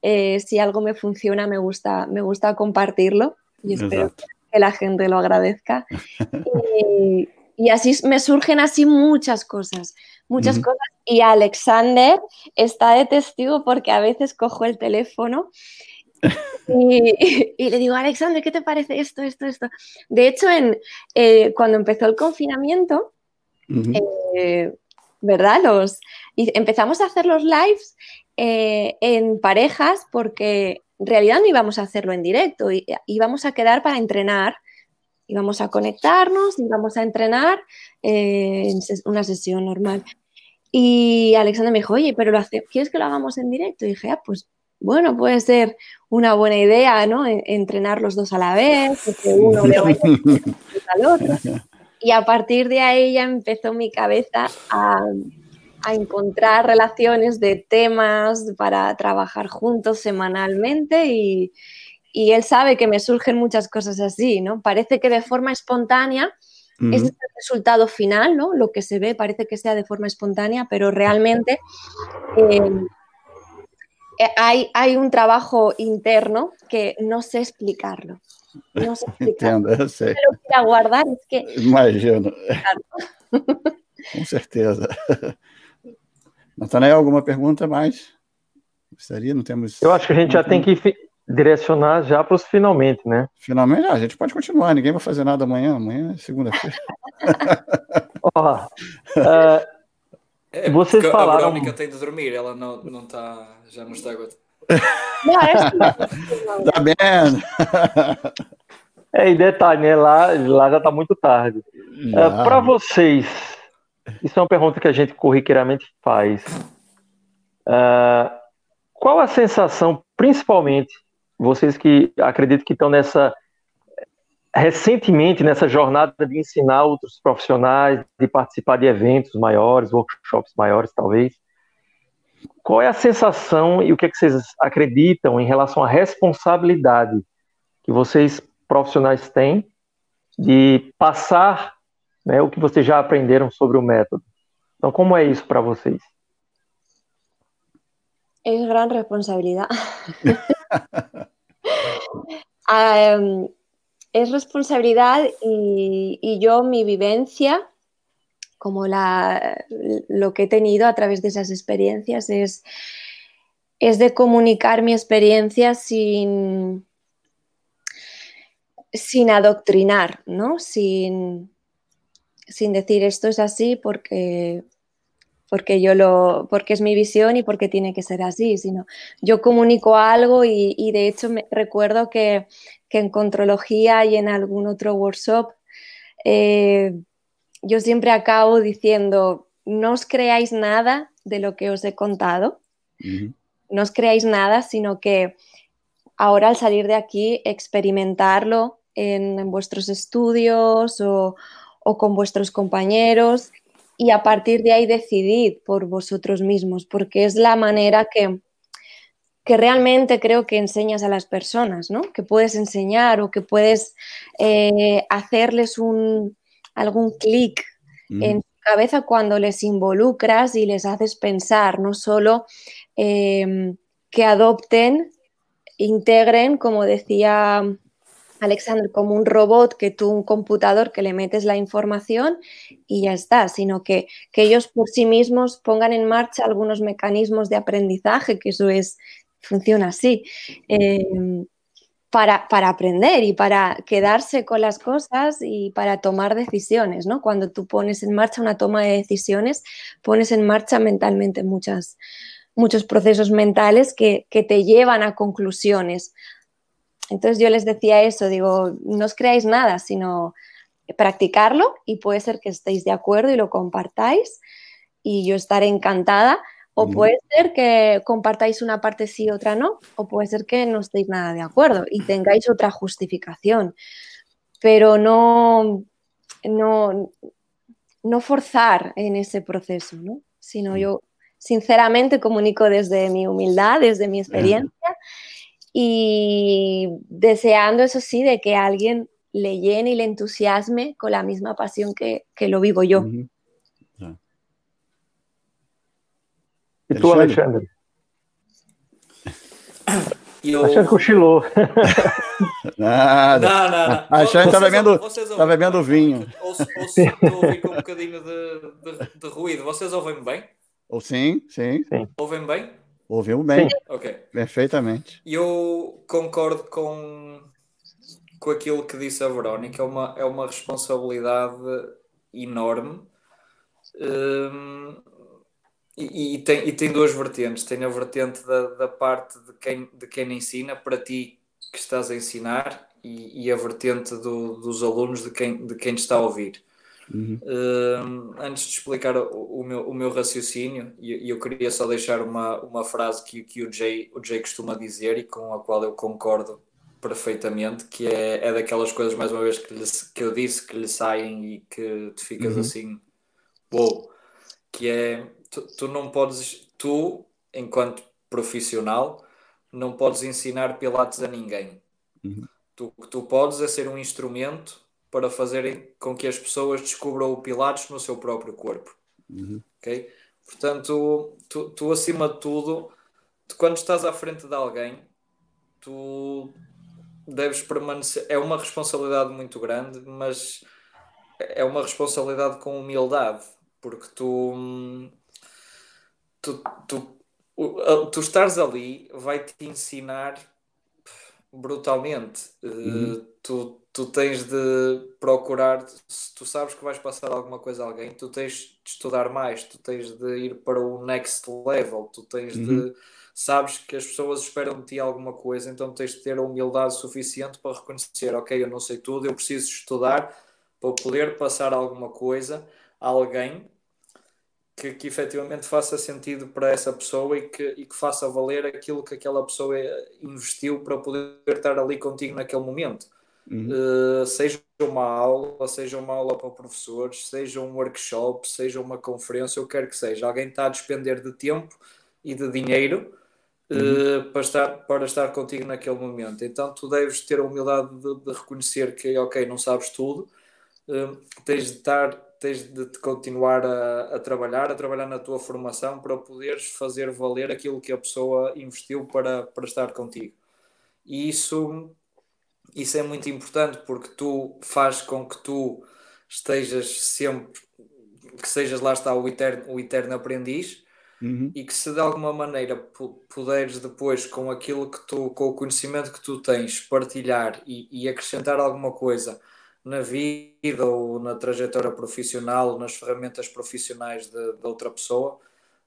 S4: eh, si algo me funciona me gusta, me gusta compartirlo y espero que la gente lo agradezca. y, y, así me surgen así muchas cosas, muchas cosas. Y Alexander está de testigo porque a veces cojo el teléfono y, y, le digo, Alexander, ¿qué te parece esto, esto, esto? De hecho, en, eh, cuando empezó el confinamiento, eh, ¿verdad? Los, y empezamos a hacer los lives eh, en parejas porque en realidad no íbamos a hacerlo en directo, íbamos a quedar para entrenar, íbamos a conectarnos, íbamos a entrenar eh, en una sesión normal. Y Alexandra me dijo, oye, pero lo hace, ¿quieres que lo hagamos en directo? Y dije, ah, pues bueno, puede ser una buena idea, ¿no? Entrenar los dos a la vez, que uno le vaya al otro. Y a partir de ahí ya empezó mi cabeza a, a encontrar relaciones de temas para trabajar juntos semanalmente y, y, él sabe que me surgen muchas cosas así, ¿no? Parece que de forma espontánea es el resultado final, ¿no? Lo que se ve parece que sea de forma espontánea, pero realmente em, eh, hay, hay un trabajo interno que no sé explicarlo. No sé. Entendo, eu sei. Pero guardar, es que...
S1: Imagino. Com certeza. Natanael, alguma pergunta mais? Gostaria? Não temos.
S2: Eu acho que a gente já tem que direcionar já para os finalmente, né?
S1: Finalmente, ah, a gente pode continuar, ninguém vai fazer nada amanhã, amanhã é segunda-feira.
S2: Ó, uh,
S5: é, vocês falaram. A Verônica tem de dormir, ela não, não está, já não está agora. Não,
S1: é tá vendo?
S2: É, e detalhe, né? Lá, lá já está muito tarde. Uh, para vocês, isso é uma pergunta que a gente corriqueiramente faz. Uh, qual a sensação, principalmente vocês que acredito que estão nessa recentemente nessa jornada de ensinar outros profissionais, de participar de eventos maiores, workshops maiores, talvez. Qual é a sensação e o que, é que vocês acreditam em relação à responsabilidade que vocês profissionais têm de passar né, o que vocês já aprenderam sobre o método? Então, como é isso para vocês?
S4: É grande responsabilidade. um, es responsabilidad y, yo mi vivencia, como lo que he tenido a través de esas experiencias, es, es de comunicar mi experiencia sin, sin adoctrinar, ¿no? Sin, sin decir esto es así porque, porque yo lo, porque es mi visión y porque tiene que ser así, sino yo comunico algo y, y de hecho me recuerdo que que en contrología y en algún otro workshop, eh, yo siempre acabo diciendo, no os creáis nada de lo que os he contado, no os creáis nada, sino que ahora al salir de aquí, experimentarlo en, vuestros estudios o, o, con vuestros compañeros y a partir de ahí decidid por vosotros mismos, porque es la manera que, que realmente creo que enseñas a las personas, ¿no? Que puedes enseñar o que puedes eh, hacerles un, algún clic en su cabeza cuando les involucras y les haces pensar, no solo em, que adopten, integren, como decía Alexander, como un robot que tú, un computador que le metes la información y ya está, sino que, que ellos por sí mismos pongan en marcha algunos mecanismos de aprendizaje, que eso es funciona así. Em, para, aprender y para quedarse con las cosas y para tomar decisiones, ¿no? Cuando tú pones en marcha una toma de decisiones, pones en marcha mentalmente muchas, muchos procesos mentales que, te llevan a conclusiones. Entonces yo les decía eso, digo, no os creáis nada, sino practicarlo y puede ser que estéis de acuerdo y lo compartáis y yo estaré encantada o puede ser que compartáis una parte sí, otra no, o puede ser que no estéis nada de acuerdo y tengáis otra justificación, pero no, no, no forzar en ese proceso, ¿no? sino yo sinceramente comunico desde mi humildad, desde mi experiencia y deseando, eso sí, de que alguien le llene y le entusiasme con la misma pasión que, lo vivo yo.
S2: E tu, Alexandre? Eu... Alexandre cochilou.
S1: Nada. Não, não, não. A Alexandre está bebendo, tá bebendo vinho.
S5: Ouço, estou ouvir com um bocadinho de, de, de, ruído. Vocês ouvem-me bem?
S1: Ou sim, sim. sim.
S5: Ouvem bem?
S1: Ouvimos bem.
S5: Sim. Ok.
S1: Perfeitamente.
S5: Eu concordo com, com aquilo que disse a Verónica. É uma, é uma responsabilidade enorme. Hum, e, e, tem, e tem duas vertentes. Tem a vertente da, da parte de quem, de quem ensina, para ti que estás a ensinar, e, e a vertente do, dos alunos, de quem, de quem está a ouvir.
S1: Uhum.
S3: Uh, antes de explicar o, o, meu, o meu raciocínio, e eu, eu, queria só deixar uma, uma frase que, que o, Jay, o Jay costuma dizer e com a qual eu concordo perfeitamente, que é, é daquelas coisas, mais uma vez, que, lhe, que eu disse que lhe saem e que tu ficas uhum. assim, uou, que é, tu, tu não podes, tu, enquanto profissional, não podes ensinar pilates a ninguém.
S1: Uhum.
S3: Tu, o que tu podes é ser um instrumento para fazerem com que as pessoas descubram o Pilates no seu próprio corpo.
S1: Uhum.
S3: Ok? Portanto, tu, tu, acima de tudo, tu, quando estás à frente de alguém, tu deves permanecer. É uma responsabilidade muito grande, mas é uma responsabilidade com humildade, porque tu, tu, tu, tu estares ali vai te ensinar brutalmente.
S1: Uhum.
S3: Uh, tu, tu tens de procurar, se tu sabes que vais passar alguma coisa a alguém, tu tens de estudar mais, tu tens de ir para o next level, tu tens uhum. de. Sabes que as pessoas esperam de ti alguma coisa, então tens de ter a humildade suficiente para reconhecer: ok, eu não sei tudo, eu preciso estudar para poder passar alguma coisa a alguém que, que efetivamente faça sentido para essa pessoa e que, e que faça valer aquilo que aquela pessoa investiu para poder estar ali contigo naquele momento.
S1: Uhum.
S3: Uh, seja uma aula, seja uma aula para professores, seja um workshop, seja uma conferência, eu quero que seja. Alguém está a despender de tempo e de dinheiro uh, uhum. para, estar, para estar contigo naquele momento. Então tu deves ter a humildade de, de reconhecer que, ok, não sabes tudo, uh, tens de estar tens de te continuar a, a, trabalhar, a trabalhar na tua formação para poderes fazer valer aquilo que a pessoa investiu para, para estar contigo. E isso, isso é muito importante porque tu faz com que tu estejas sempre, que sejas lá está o eterno, o eterno aprendiz
S1: uhum.
S3: e que se de alguma maneira puderes depois com aquilo que tu, com o conhecimento que tu tens, partilhar e, e acrescentar alguma coisa na vida ou na trajetória profissional, nas ferramentas profissionais de, de, outra pessoa,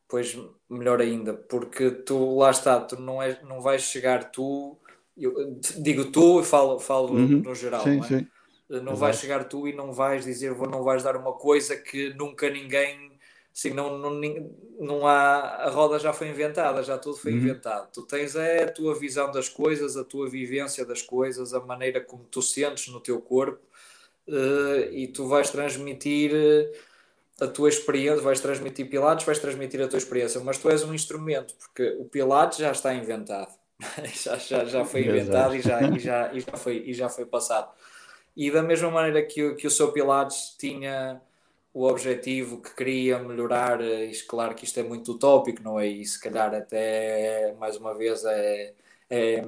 S3: pois melhor ainda, porque tu lá está, tu não, és, não vais chegar tu, eu, digo tu e falo, falo uhum. no geral,
S1: sim,
S3: não, é?
S1: sim.
S3: não vais chegar tu e não vais dizer, não vais dar uma coisa que nunca ninguém assim, não, não, não há, a roda já foi inventada, já tudo foi uhum. inventado. Tu tens é a tua visão das coisas, a tua vivência das coisas, a maneira como tu sentes no teu corpo uh, e tu vais transmitir uh, a tua experiência, vais transmitir Pilates, vais transmitir a tua experiência, mas tu és um instrumento, porque o Pilates já está inventado, já, já, já foi inventado e já, e, já, e, já foi, e já foi passado. E da mesma maneira que, que o seu Pilates tinha o objetivo que queria melhorar, e claro que isto é muito utópico, não é? E se calhar até mais uma vez é, é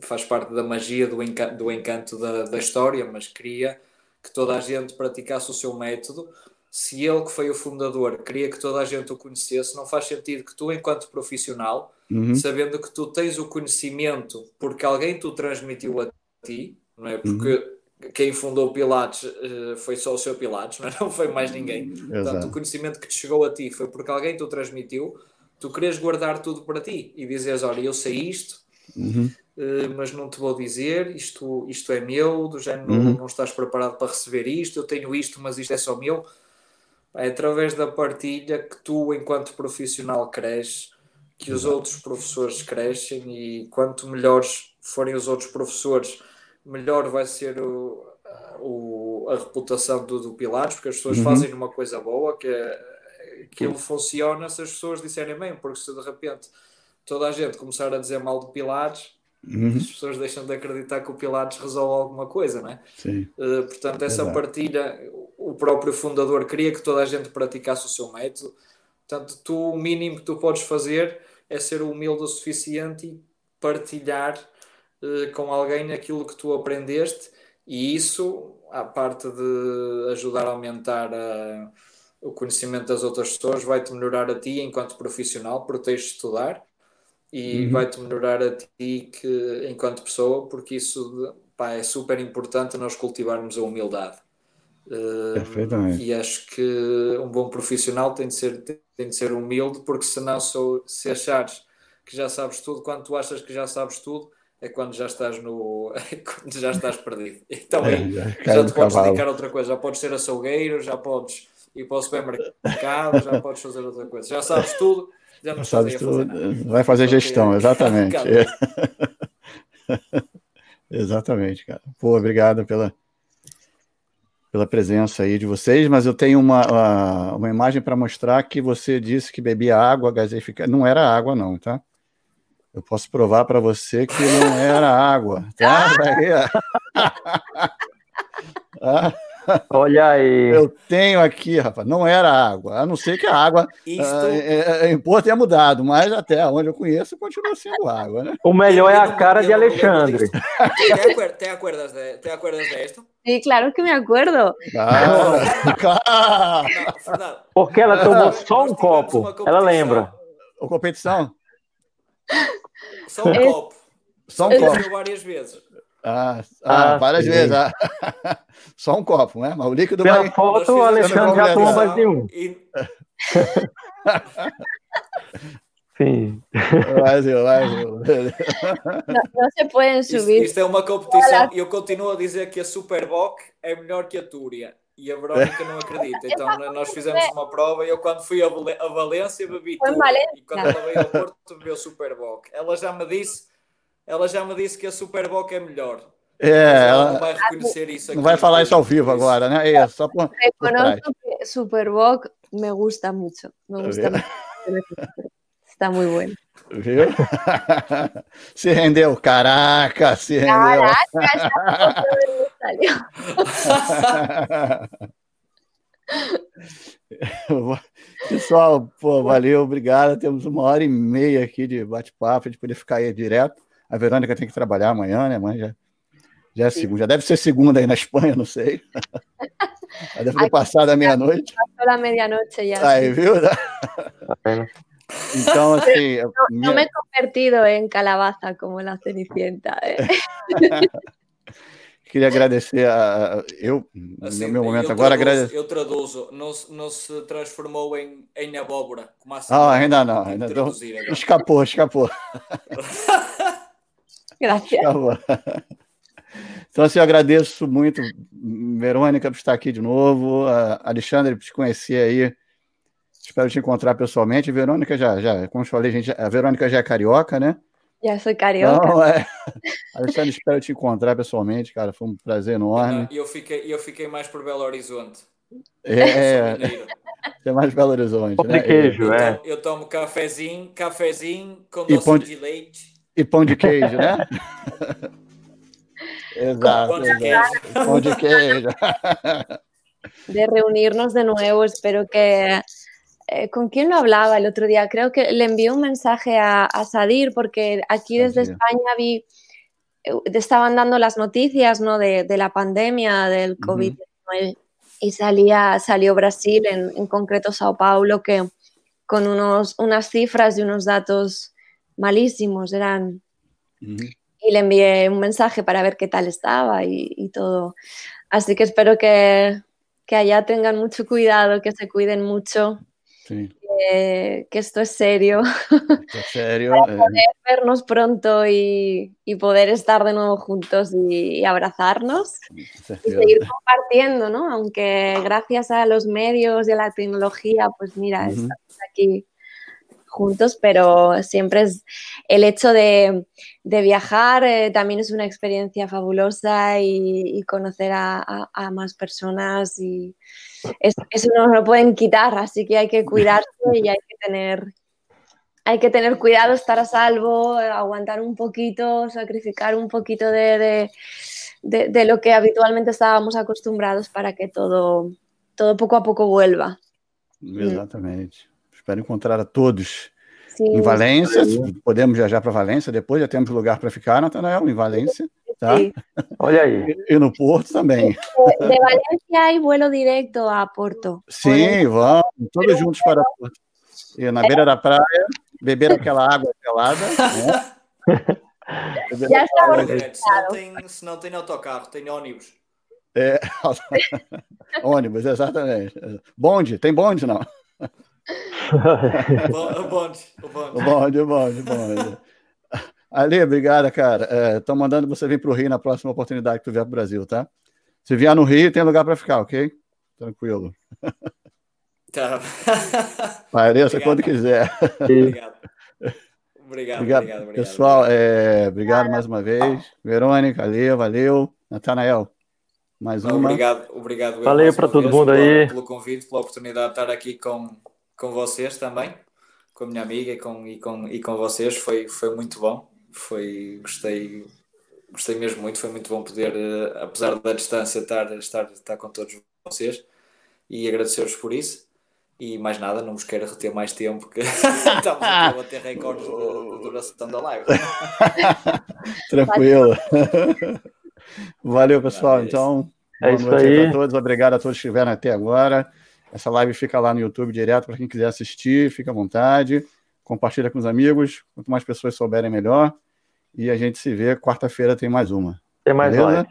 S3: faz parte da magia do encanto, do encanto da, da história, mas queria que toda a gente praticasse o seu método. Se ele, que foi o fundador, queria que toda a gente o conhecesse, não faz sentido que tu, enquanto profissional,
S1: uhum.
S3: sabendo que tu tens o conhecimento porque alguém tu transmitiu a ti, não é? Porque uhum quem fundou Pilates uh, foi só o seu Pilates, não, é? não foi mais ninguém.
S1: Exato.
S3: Portanto, o conhecimento que te chegou a ti foi porque alguém te o transmitiu, tu queres guardar tudo para ti e dizes: Olha, eu sei isto,
S1: uhum.
S3: Uh, mas não te vou dizer, isto, isto é meu, do género uhum. não, não estás preparado para receber isto, eu tenho isto, mas isto é só meu. É através da partilha que tu, enquanto profissional, cresces, que os outros professores crescem e quanto melhores forem os outros professores melhor vai ser o, o, a reputação do, do Pilates, porque as pessoas uhum. fazem uma coisa boa, que é, aquilo funciona se as pessoas disserem bem, porque se de repente toda a gente começar a dizer mal do Pilates,
S1: uhum.
S3: as pessoas deixam de acreditar que o Pilates resolve alguma coisa, não é?
S1: Sim.
S3: Uh, portanto, essa partilha, o próprio fundador queria que toda a gente praticasse o seu método, portanto, tu, o mínimo que tu podes fazer é ser humilde o suficiente e partilhar eh, com alguém aquilo que tu aprendeste e isso, à parte de ajudar a aumentar a, eh, o conhecimento das outras pessoas, vai-te melhorar a ti enquanto profissional, porque tens de estudar e uhum. vai-te melhorar a ti que, enquanto pessoa, porque isso pá, é super importante nós cultivarmos a humildade.
S1: Uh,
S3: e acho que um bom profissional tem de ser, tem de ser humilde, porque senão, se achares que já sabes tudo, quando tu achas que já sabes tudo, é quando já estás no. É quando já estás perdido. Então aí já, já te podes cavalo. dedicar a outra coisa, já podes ser açougueiro, já podes ir para o supermercado, já podes fazer outra coisa. Já sabes tudo, já não sabes tudo. Fazer
S1: Vai fazer gestão, exatamente. exatamente, cara. Pô, obrigado pela, pela presença aí de vocês, mas eu tenho uma, uma imagem para mostrar que você disse que bebia água gaseificada. Não era água, não, tá? Eu posso provar para você que não era água, tá?
S2: ah. Olha aí.
S1: Eu tenho aqui, rapaz, não era água, a não ser que a água Isto... é, em Porto tenha mudado, mas até onde eu conheço continua sendo água, né?
S2: O melhor é a cara de Alexandre.
S3: ¿Te acuerdas de, ¿Te acuerdas de esto?
S4: Sí, claro que me acuerdo.
S2: Ah, Porque ela tomou só um copo, ela lembra.
S1: A competição?
S3: Só um copo. Só um copo. várias vezes.
S1: Ah, ah, ah várias sim. vezes. Ah. Só um copo, né? Mas o líquido
S2: Pela vai... foto, o Alexandre já tomou mais de um. E... Sim.
S1: Vai, vai,
S4: não, não se podem subir.
S3: Isto, isto, é uma competição e eu continuo a dizer que a Superboc é melhor que a Túria. E a Verónica não acredita. Então nós fizemos uma prova e eu quando fui a, Valência bebi tudo. E quando ela veio ao Porto bebeu Superboc. Ela já me disse, ela já me disse que a Superboc é melhor.
S1: É, ela não vai reconhecer isso aqui. Não vai falar isso ao vivo agora, né? É, só por,
S4: por Superboc me gusta muito. Me gusta muito. Está muito bueno.
S1: Viu? se rendeu, caraca, se rendeu. Caraca, Pessoal, pô, valeu, obrigado. Temos uma hora e meia aqui de bate-papo, de poder ficar aí direto. A Verônica tem que trabalhar amanhã, né, mãe? Já, já é segunda. Já deve ser segunda aí na Espanha, não sei. Já deve ter passado a meia-noite.
S4: Passou a meia-noite já.
S1: Aí, viu? Então, assim.
S4: No, minha... no me he convertido em calabaza como la Cenicienta. Eh.
S1: Queria agradecer a, a eu, assim, no meu momento eu agora.
S3: Traduzo, Eu traduzo, não, não se transformou em, em abóbora. Como assim,
S1: ah, ainda não, ainda não. Escapou, escapou.
S4: Graças.
S1: Então, assim, eu agradeço muito, Verônica, por estar aqui de novo, a Alexandre, por te conhecer aí Espero te encontrar pessoalmente. Verônica já, já como eu falei, gente, a Verônica já é carioca, né?
S4: Já sou carioca. Não, é.
S1: Alexandre, espero te encontrar pessoalmente, cara. Foi um prazer enorme.
S3: E eu fiquei, eu fiquei mais por Belo Horizonte.
S1: É, é mais Belo Horizonte.
S2: Pão né? de queijo,
S3: eu,
S2: é.
S3: Tomo, eu tomo cafezinho, cafezinho com doce pão de leite.
S1: E pão de queijo, né? exato, pão de queijo. Pão de queijo.
S4: De reunirnos de novo, espero que Eh, ¿Con quién lo hablaba el otro día? Creo que le envié un mensaje a, Sadir porque aquí desde España vi, eh, estaban dando las noticias ¿no? de, la pandemia del COVID-19 y salía, salió Brasil, en, concreto Sao Paulo, que con unos, unas cifras y unos datos malísimos eran... Y le envié un mensaje para ver qué tal estaba y, todo. Así que espero que, que allá tengan mucho cuidado, que se cuiden mucho que, esto es serio.
S1: Es serio.
S4: Para eh. poder vernos pronto y, poder estar de nuevo juntos y, abrazarnos y seguir compartiendo, ¿no? Aunque gracias a los medios y a la tecnología, pues mira, estamos aquí juntos, pero siempre es el hecho de, viajar eh, también es una experiencia fabulosa y, conocer a, más personas y eso no lo pueden quitar, así que hay que cuidarse y hay que tener hay que tener cuidado, estar a salvo, aguantar un poquito, sacrificar un poquito de, lo que habitualmente estábamos acostumbrados para que todo, todo poco a poco vuelva.
S1: Exatamente. Espero encontrar a todos Sim. em Valência. Podemos viajar para Valência depois, já temos lugar para ficar, Natanael, em Valência. Tá?
S2: Olha aí.
S1: E, no Porto também. De,
S4: Valência há vuelo direto a Porto.
S1: Sim, vamos, todos juntos para Porto. E na beira da praia, beber aquela água gelada. Né?
S3: Já está se, não tem, se não tem autocarro, tem ônibus.
S1: É, ônibus, exatamente. Bonde, tem bonde não?
S3: O bonde, o bonde. O bonde,
S1: o bonde, o bonde. Ali, obrigada, cara. Estou é, mandando você vir para o Rio na próxima oportunidade que tu vier para o Brasil, tá? Se vier no Rio, tem lugar para ficar, ok? Tranquilo.
S3: Tá.
S1: Apareça quando quiser.
S3: Obrigado. Obrigado, obrigado, obrigado,
S1: Pessoal, é, obrigado mais uma vez. Verônica, valeu, valeu. Natanael, mais uma.
S3: Obrigado, obrigado.
S2: Valeu para todo mundo aí.
S3: Pelo convite, pela oportunidade de estar aqui com, com vocês também, com a minha amiga e com, e com, e com vocês. Foi, foi muito bom. Foi, gostei, gostei mesmo muito. Foi muito bom poder, eh, apesar da distância, estar, estar, estar com todos vocês e agradecer-vos por isso. E mais nada, não vos quero reter mais tempo, que estamos a bater recordes de, de duração da live.
S1: Tranquilo. Valeu, pessoal. Então,
S2: é isso aí.
S1: a todos. Obrigado a todos que estiveram até agora. Essa live fica lá no YouTube direto para quem quiser assistir, fica à vontade. Compartilha com os amigos. Quanto mais pessoas souberem, melhor. E a gente se vê. Quarta-feira tem mais uma.
S2: Tem mais
S1: Beleza?
S2: live.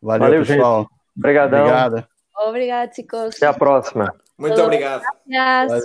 S1: Valeu, Valeu pessoal.
S2: Obrigadão.
S1: Obrigada.
S4: Obrigada, chicos.
S2: Até a próxima.
S3: Muito obrigado.
S4: Gracias.